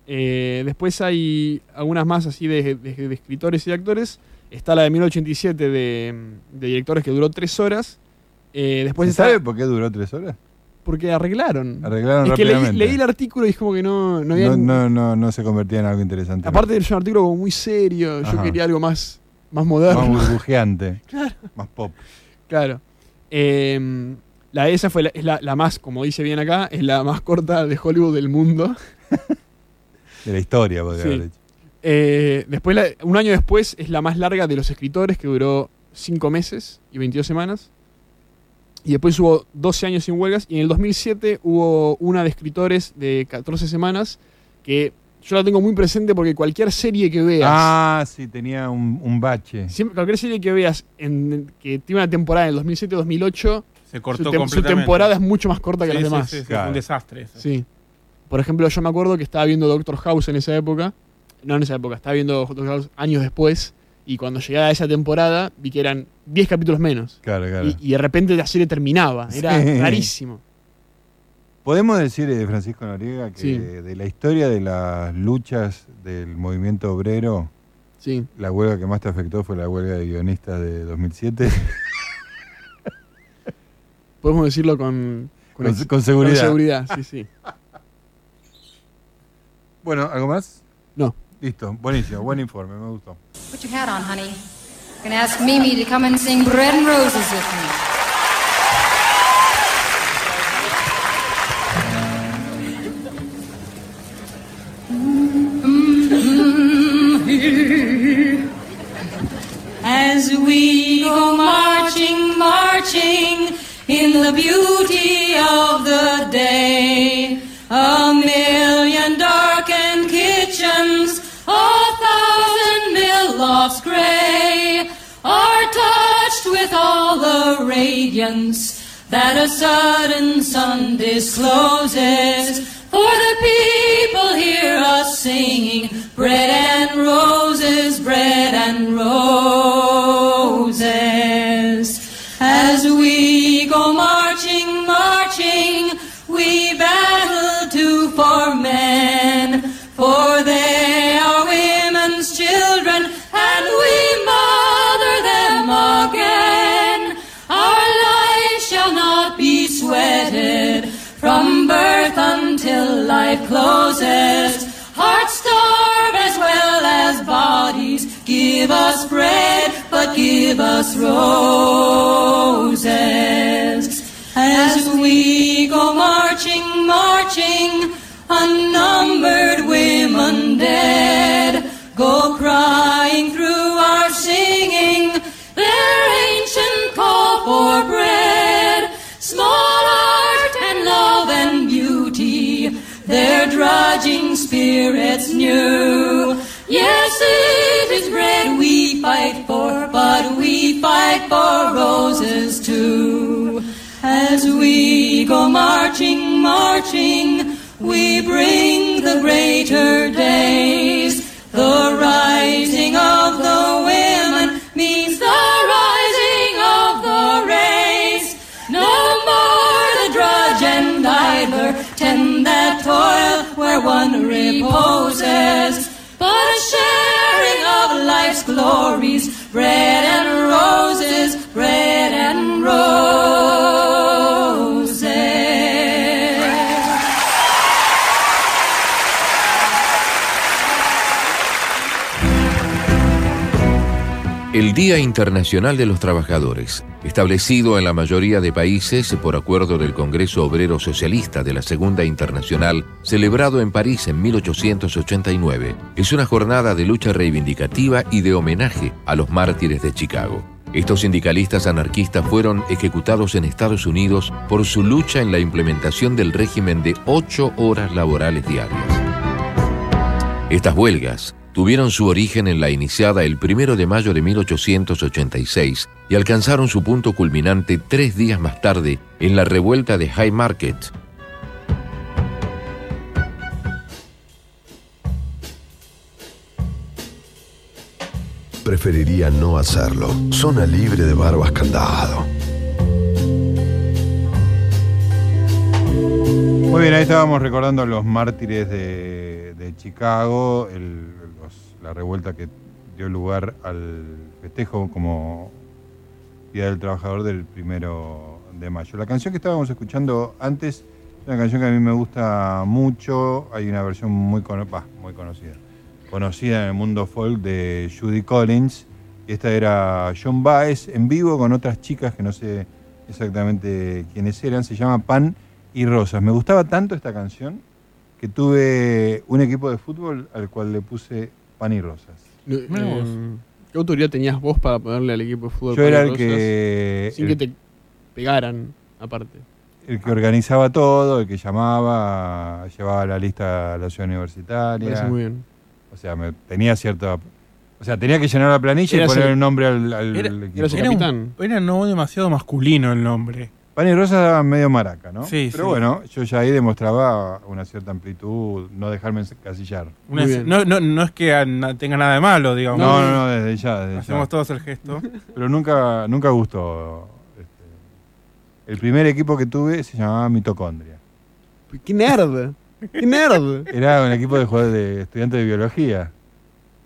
Eh, después hay algunas más así de, de- de escritores y de actores. Está la de 1987 de, de directores que duró tres horas. Eh, después ¿Se está- sabe por qué duró tres horas? Porque arreglaron. Arreglaron es que leí, el artículo y es como que no, no había. No, no, no, no se convertía en algo interesante. Aparte era un artículo como muy serio. Yo quería algo más, más moderno. Más burbujeante. Claro. Más pop. Claro. Eh, la de esa fue la, es la, la más, como dice bien acá, es la más corta de Hollywood del mundo. De la historia, podría Sí. haber dicho. Eh, después, la- un año después, es la más larga de los escritores, que duró 5 meses y 22 semanas. Y después hubo 12 años sin huelgas. Y en el 2007 hubo una de escritores de 14 semanas, que yo la tengo muy presente porque cualquier serie que veas, Ah, sí, tenía un, un bache. siempre, cualquier serie que veas en, que tiene una temporada en el 2007-2008, Se cortó su, tem- su completamente. temporada es mucho más corta que Sí, las sí, demás. sí, sí, fue un desastre eso. Sí. Por ejemplo, yo me acuerdo que estaba viendo Doctor House en esa época. No en esa época, estaba viendo Doctor House años después. Y cuando llegaba a esa temporada, vi que eran 10 capítulos menos. Claro, claro. Y, y de repente la serie terminaba. Era Sí. rarísimo. Podemos decir, eh, Francisco Noriega, que Sí. de la historia de las luchas del movimiento obrero, Sí. la huelga que más te afectó fue la huelga de guionistas de 2007. Podemos decirlo con, Con- con seguridad. Con seguridad, sí, sí. bueno, ¿algo más? No. Listo, buenísimo, buen informe, me gustó. Put your hat on, honey. I'm gonna ask Mimi to come and sing Bread and Roses with me. Mm-hmm. As we go marching, marching in the beauty of the day, a million darkened kitchens, a thousand lofts gray, are touched with all the radiance that a sudden sun discloses. For the people hear us singing, bread and roses, bread and roses. As we go marching, marching, we battle to for men, sweated from birth until life closes. Hearts starve as well as bodies. Give us bread, but give us roses. As we go marching, marching, unnumbered women dead go crying through our singing their ancient call for bread. Their drudging spirits new. Yes, it is bread we fight for, but we fight for roses too. As we go marching, marching, we bring the greater days. The rising of the women means the rising tend that toil where one reposes, but a sharing of life's glories, bread and roses, bread and roses. El Día Internacional de los Trabajadores, establecido en la mayoría de países por acuerdo del Congreso Obrero Socialista de la Segunda Internacional, celebrado en París en 1889, es una jornada de lucha reivindicativa y de homenaje a los mártires de Chicago. Estos sindicalistas anarquistas fueron ejecutados en Estados Unidos por su lucha en la implementación del régimen de ocho horas laborales diarias. Estas huelgas tuvieron su origen en la iniciada el 1 de mayo de 1886 y alcanzaron su punto culminante tres días más tarde en la revuelta de High Market. Preferiría no hacerlo. Zona libre de barbas candado. Muy bien, ahí estábamos recordando a los mártires de, de Chicago, el- la revuelta que dio lugar al festejo como Día del Trabajador del primero de mayo. La canción que estábamos escuchando antes es una canción que a mí me gusta mucho. Hay una versión muy, muy conocida, conocida en el mundo folk de Judy Collins. Esta era John Baez en vivo con otras chicas que no sé exactamente quiénes eran. Se llama Pan y Rosas. Me gustaba tanto esta canción que tuve un equipo de fútbol al cual le puse Pan y Rosas. Eh, ¿Qué autoridad tenías vos para ponerle al equipo de fútbol? Yo era y el que- Sin el- que te pegaran, aparte. El que organizaba todo, el que llamaba, llevaba la lista a la ciudad universitaria. Parece muy bien. O sea, me, tenía cierta. O sea, tenía que llenar la planilla y poner el- el nombre al, al Era, equipo. era un- era no demasiado masculino el nombre. Pan y Rosa daba medio maraca, ¿no? Sí, Pero sí. bueno, yo ya ahí demostraba una cierta amplitud, no dejarme encasillar. Una- no, no, no es que tenga nada de malo, digamos. No, no, no, desde ya. Desde Hacemos ya. todos el gesto. Pero nunca, nunca gustó. este, el primer equipo que tuve se llamaba Mitocondria. ¡Qué nerd! ¡Qué nerd! Era un equipo de jugadores de estudiantes de biología.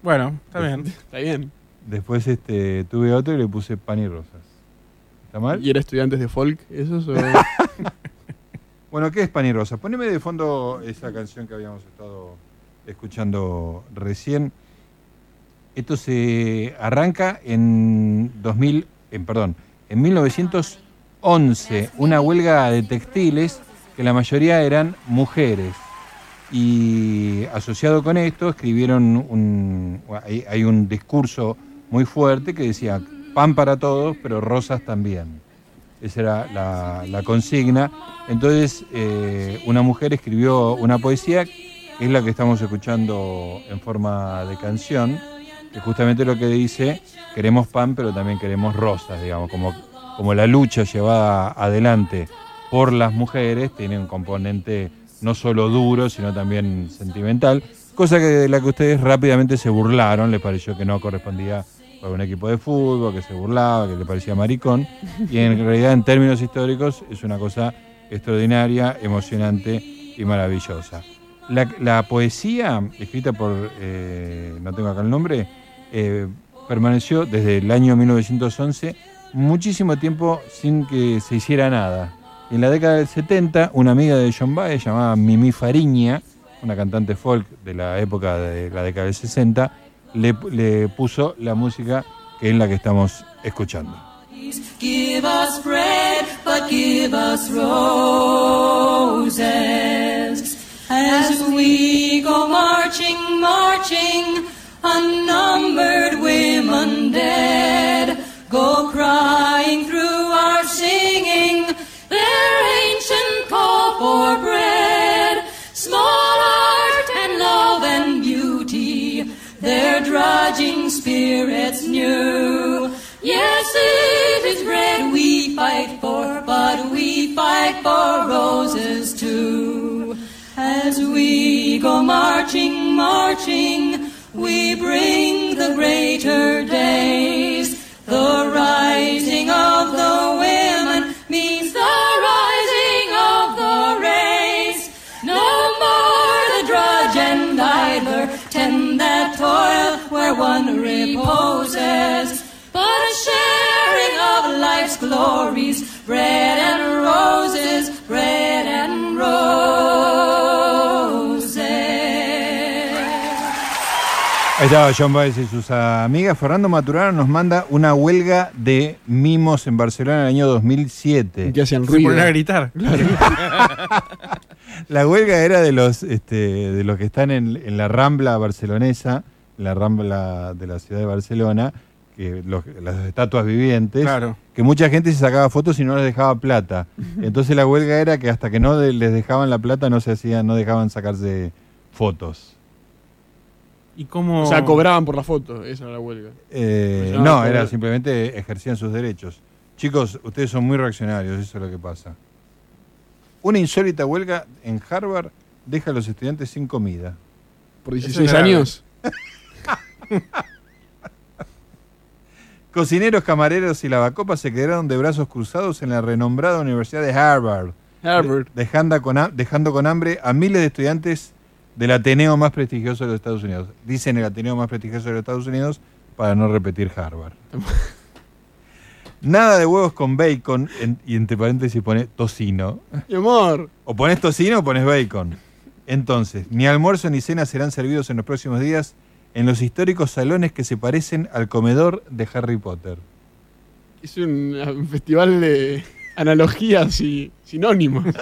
Bueno, está bien. Está bien. Después este, tuve otro y le puse pan y rosas. ¿Está mal? ¿Y era estudiantes de folk esos? O... Bueno, ¿qué es pan y rosas? Poneme de fondo esa canción que habíamos estado escuchando recién. Esto se arranca en 2000, en, perdón, en 1911, una huelga de textiles que la mayoría eran mujeres. Y asociado con esto escribieron un, hay, hay un discurso muy fuerte que decía pan para todos, pero rosas también. Esa era la, consigna. Entonces, eh, una mujer escribió una poesía, es la que estamos escuchando en forma de canción, que justamente lo que dice, queremos pan, pero también queremos rosas, digamos, como, como la lucha llevada adelante por las mujeres tiene un componente no solo duro, sino también sentimental, cosa que de la que ustedes rápidamente se burlaron, les pareció que no correspondía a un equipo de fútbol, que se burlaba, que le parecía maricón, y en realidad en términos históricos es una cosa extraordinaria, emocionante y maravillosa. La, la poesía, escrita por, eh, no tengo acá el nombre, eh, permaneció desde el año 1911 muchísimo tiempo sin que se hiciera nada. En la década del 70, una amiga de John Baez llamada Mimi Fariña, una cantante folk de la época de la década del 60, le, le puso la música que es la que estamos escuchando. Give us bread, but give us roses. As we go marching, marching, unnumbered women dead go crying through our singing their ancient call for bread. Their drudging spirits new. Yes, it is bread we fight for, but we fight for roses too. As we go marching, marching, we bring the greater days. The rising of the women means the rising of the race. No more the drudge and idler toil where one reposes, but a sharing of life's glories, bread and roses, bread and roses. Ahí estaba John Baez y sus amigas. Fernando Maturano nos manda una huelga de mimos en Barcelona en el año 2007. Que hacían Se ruido. ponen a gritar. La huelga era de los, este, de los que están en, en la Rambla barcelonesa, la Rambla de la ciudad de Barcelona, que los- las estatuas vivientes, Claro. que mucha gente se sacaba fotos y no les dejaba plata. Entonces la huelga era que hasta que no de- les dejaban la plata no se hacían, no dejaban sacarse fotos. ¿Y cómo...? O sea, cobraban por la foto, esa era la huelga. Eh, llama no, cobrar. era simplemente ejercían sus derechos. Chicos, ustedes son muy reaccionarios, eso es lo que pasa. Una insólita huelga en Harvard deja a los estudiantes sin comida. Por Eso es 16 grave. años. Cocineros, camareros y lavacopas se quedaron de brazos cruzados en la renombrada Universidad de Harvard. Harvard. de- dejando, con, dejando con hambre a miles de estudiantes del Ateneo más prestigioso de los Estados Unidos. Dicen el Ateneo más prestigioso de los Estados Unidos para no repetir Harvard. Nada de huevos con bacon en- y entre paréntesis pone tocino. Mi amor. O pones tocino o pones bacon. Entonces, ni almuerzo ni cena serán servidos en los próximos días en los históricos salones que se parecen al comedor de Harry Potter. Es un, un festival de analogías y sinónimos.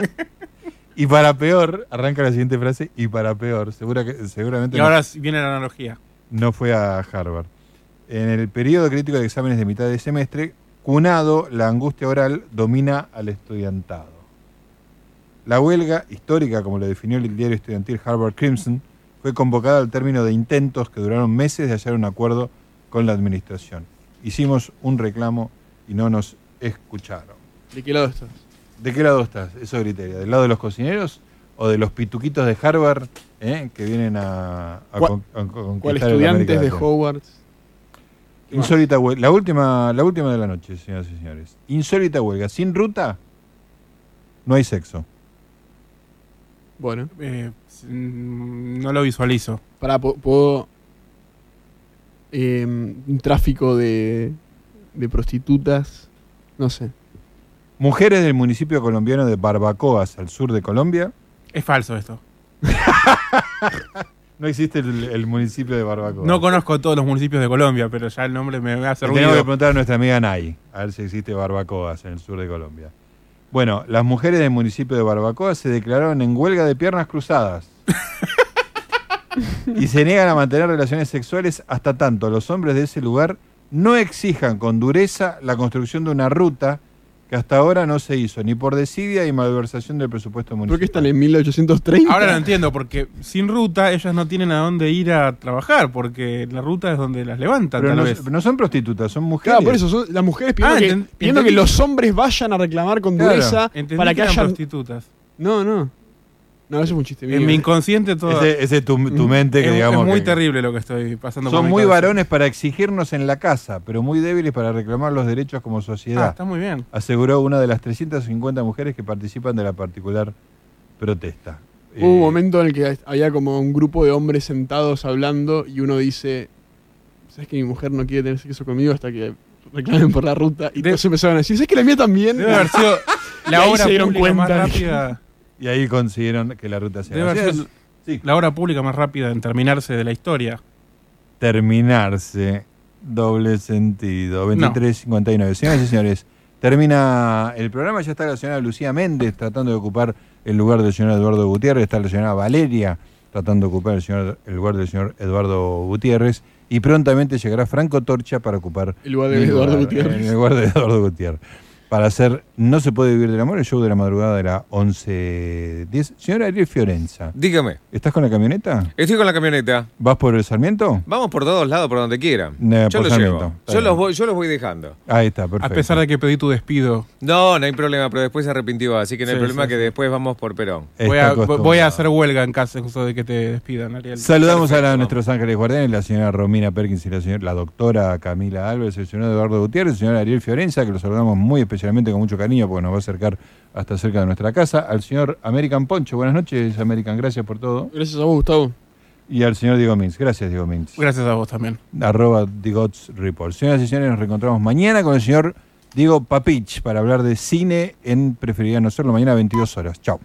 Y para peor, arranca la siguiente frase, y para peor, segura que, seguramente Y no- ahora viene la analogía. no fue a Harvard. En el periodo crítico de exámenes de mitad de semestre, cunado, la angustia oral domina al estudiantado. La huelga, histórica como lo definió el diario estudiantil Harvard Crimson, fue convocada al término de intentos que duraron meses de hallar un acuerdo con la administración. Hicimos un reclamo y no nos escucharon. ¿De qué lado estás? ¿De qué lado estás? Eso griteria. ¿Del lado de los cocineros o de los pituquitos de Harvard eh, que vienen a, a ¿Cuál- con- a conquistar ¿Cuál el estudiantes de? Hogwarts? Insólita huelga. La última, la última de la noche, señoras y señores. Insólita huelga. Sin ruta, no hay sexo. Bueno. Eh, no lo visualizo. Para, puedo. eh, un tráfico de, de prostitutas. No sé. Mujeres del municipio colombiano de Barbacoas, al sur de Colombia. Es falso esto. No existe el, el municipio de Barbacoas. No conozco todos los municipios de Colombia, pero ya el nombre me hace ruido. tenemos que preguntar a nuestra amiga Nay, a ver si existe Barbacoas en el sur de Colombia. Bueno, las mujeres del municipio de Barbacoa se declararon en huelga de piernas cruzadas. y se niegan a mantener relaciones sexuales hasta tanto los hombres de ese lugar no exijan con dureza la construcción de una ruta que hasta ahora no se hizo, ni por desidia y malversación del presupuesto municipal. ¿Por qué están en 1830? Ahora lo entiendo, porque sin ruta ellas no tienen a dónde ir a trabajar, porque la ruta es donde las levantan, Pero tal no, vez. no son prostitutas, son mujeres. Claro, por eso son las mujeres pidiendo, Ah, que, pidiendo que los hombres vayan a reclamar con Claro. dureza para que que hayan. prostitutas. No, no. No, eso es un chiste mío. En mi inconsciente todo. Ese, ese es tu, tu mente que es, digamos es muy que- terrible lo que estoy pasando por Son muy cabeza. varones para exigirnos en la casa, pero muy débiles para reclamar los derechos como Ah, sociedad. está muy bien. Aseguró una de las 350 mujeres que participan de la particular protesta. Hubo un Eh, momento en el que había como un grupo de hombres sentados hablando y uno dice, ¿sabes que mi mujer no quiere tener sexo conmigo hasta que reclamen por la ruta? Y todos empezaron a decir, ¿sabes que la mía también? Debe haber sido la ahí obra se dieron pública más cuenta. rápida. Y ahí consiguieron que la ruta sea. Debe haber Así sido es, la obra pública más rápida en terminarse de la historia. terminarse. Doble sentido. 23.59. Señoras y señores, Termina el programa, ya está la señora Lucía Méndez tratando de ocupar el lugar del señor Eduardo Gutiérrez, está la señora Valeria tratando de ocupar el, señor- el lugar del señor Eduardo Gutiérrez y prontamente llegará Franco Torcha para ocupar El lugar de Eduardo Gutiérrez. El lugar de Eduardo Gutiérrez. Para hacer No se puede vivir del amor, el show de la madrugada de la 11.10. Señora Ariel Fiorenza, Dígame, ¿estás con la camioneta? estoy con la camioneta. ¿Vas por el Sarmiento? Vamos por todos lados, por donde quieran. Yo por los Sarmiento, llevo. Yo los, voy, yo los voy dejando. Ahí está, perfecto. A pesar de que pedí tu despido. No, no hay problema, pero después se arrepintió, así que no hay Sí, problema sí, que después vamos por Perón. Voy a, voy a hacer huelga en caso de que te despidan, Ariel. Saludamos a la- nuestros ángeles guardianes, la señora Romina Perkins y la, señora, la doctora Camila Álvarez, el señor Eduardo Gutiérrez, el señor Ariel Fiorenza, que lo saludamos muy especialmente con mucho cariño porque nos va a acercar hasta cerca de nuestra casa. Al señor American Poncho, buenas noches, American, gracias por todo. Gracias a vos, Gustavo. Y al señor Diego Mintz, gracias Diego Mintz. Gracias a vos también. Arroba Digots Report. Señoras y señores, nos reencontramos mañana con el señor Diego Papich para hablar de cine en Preferiría No Serlo, mañana a 22 horas. Chao.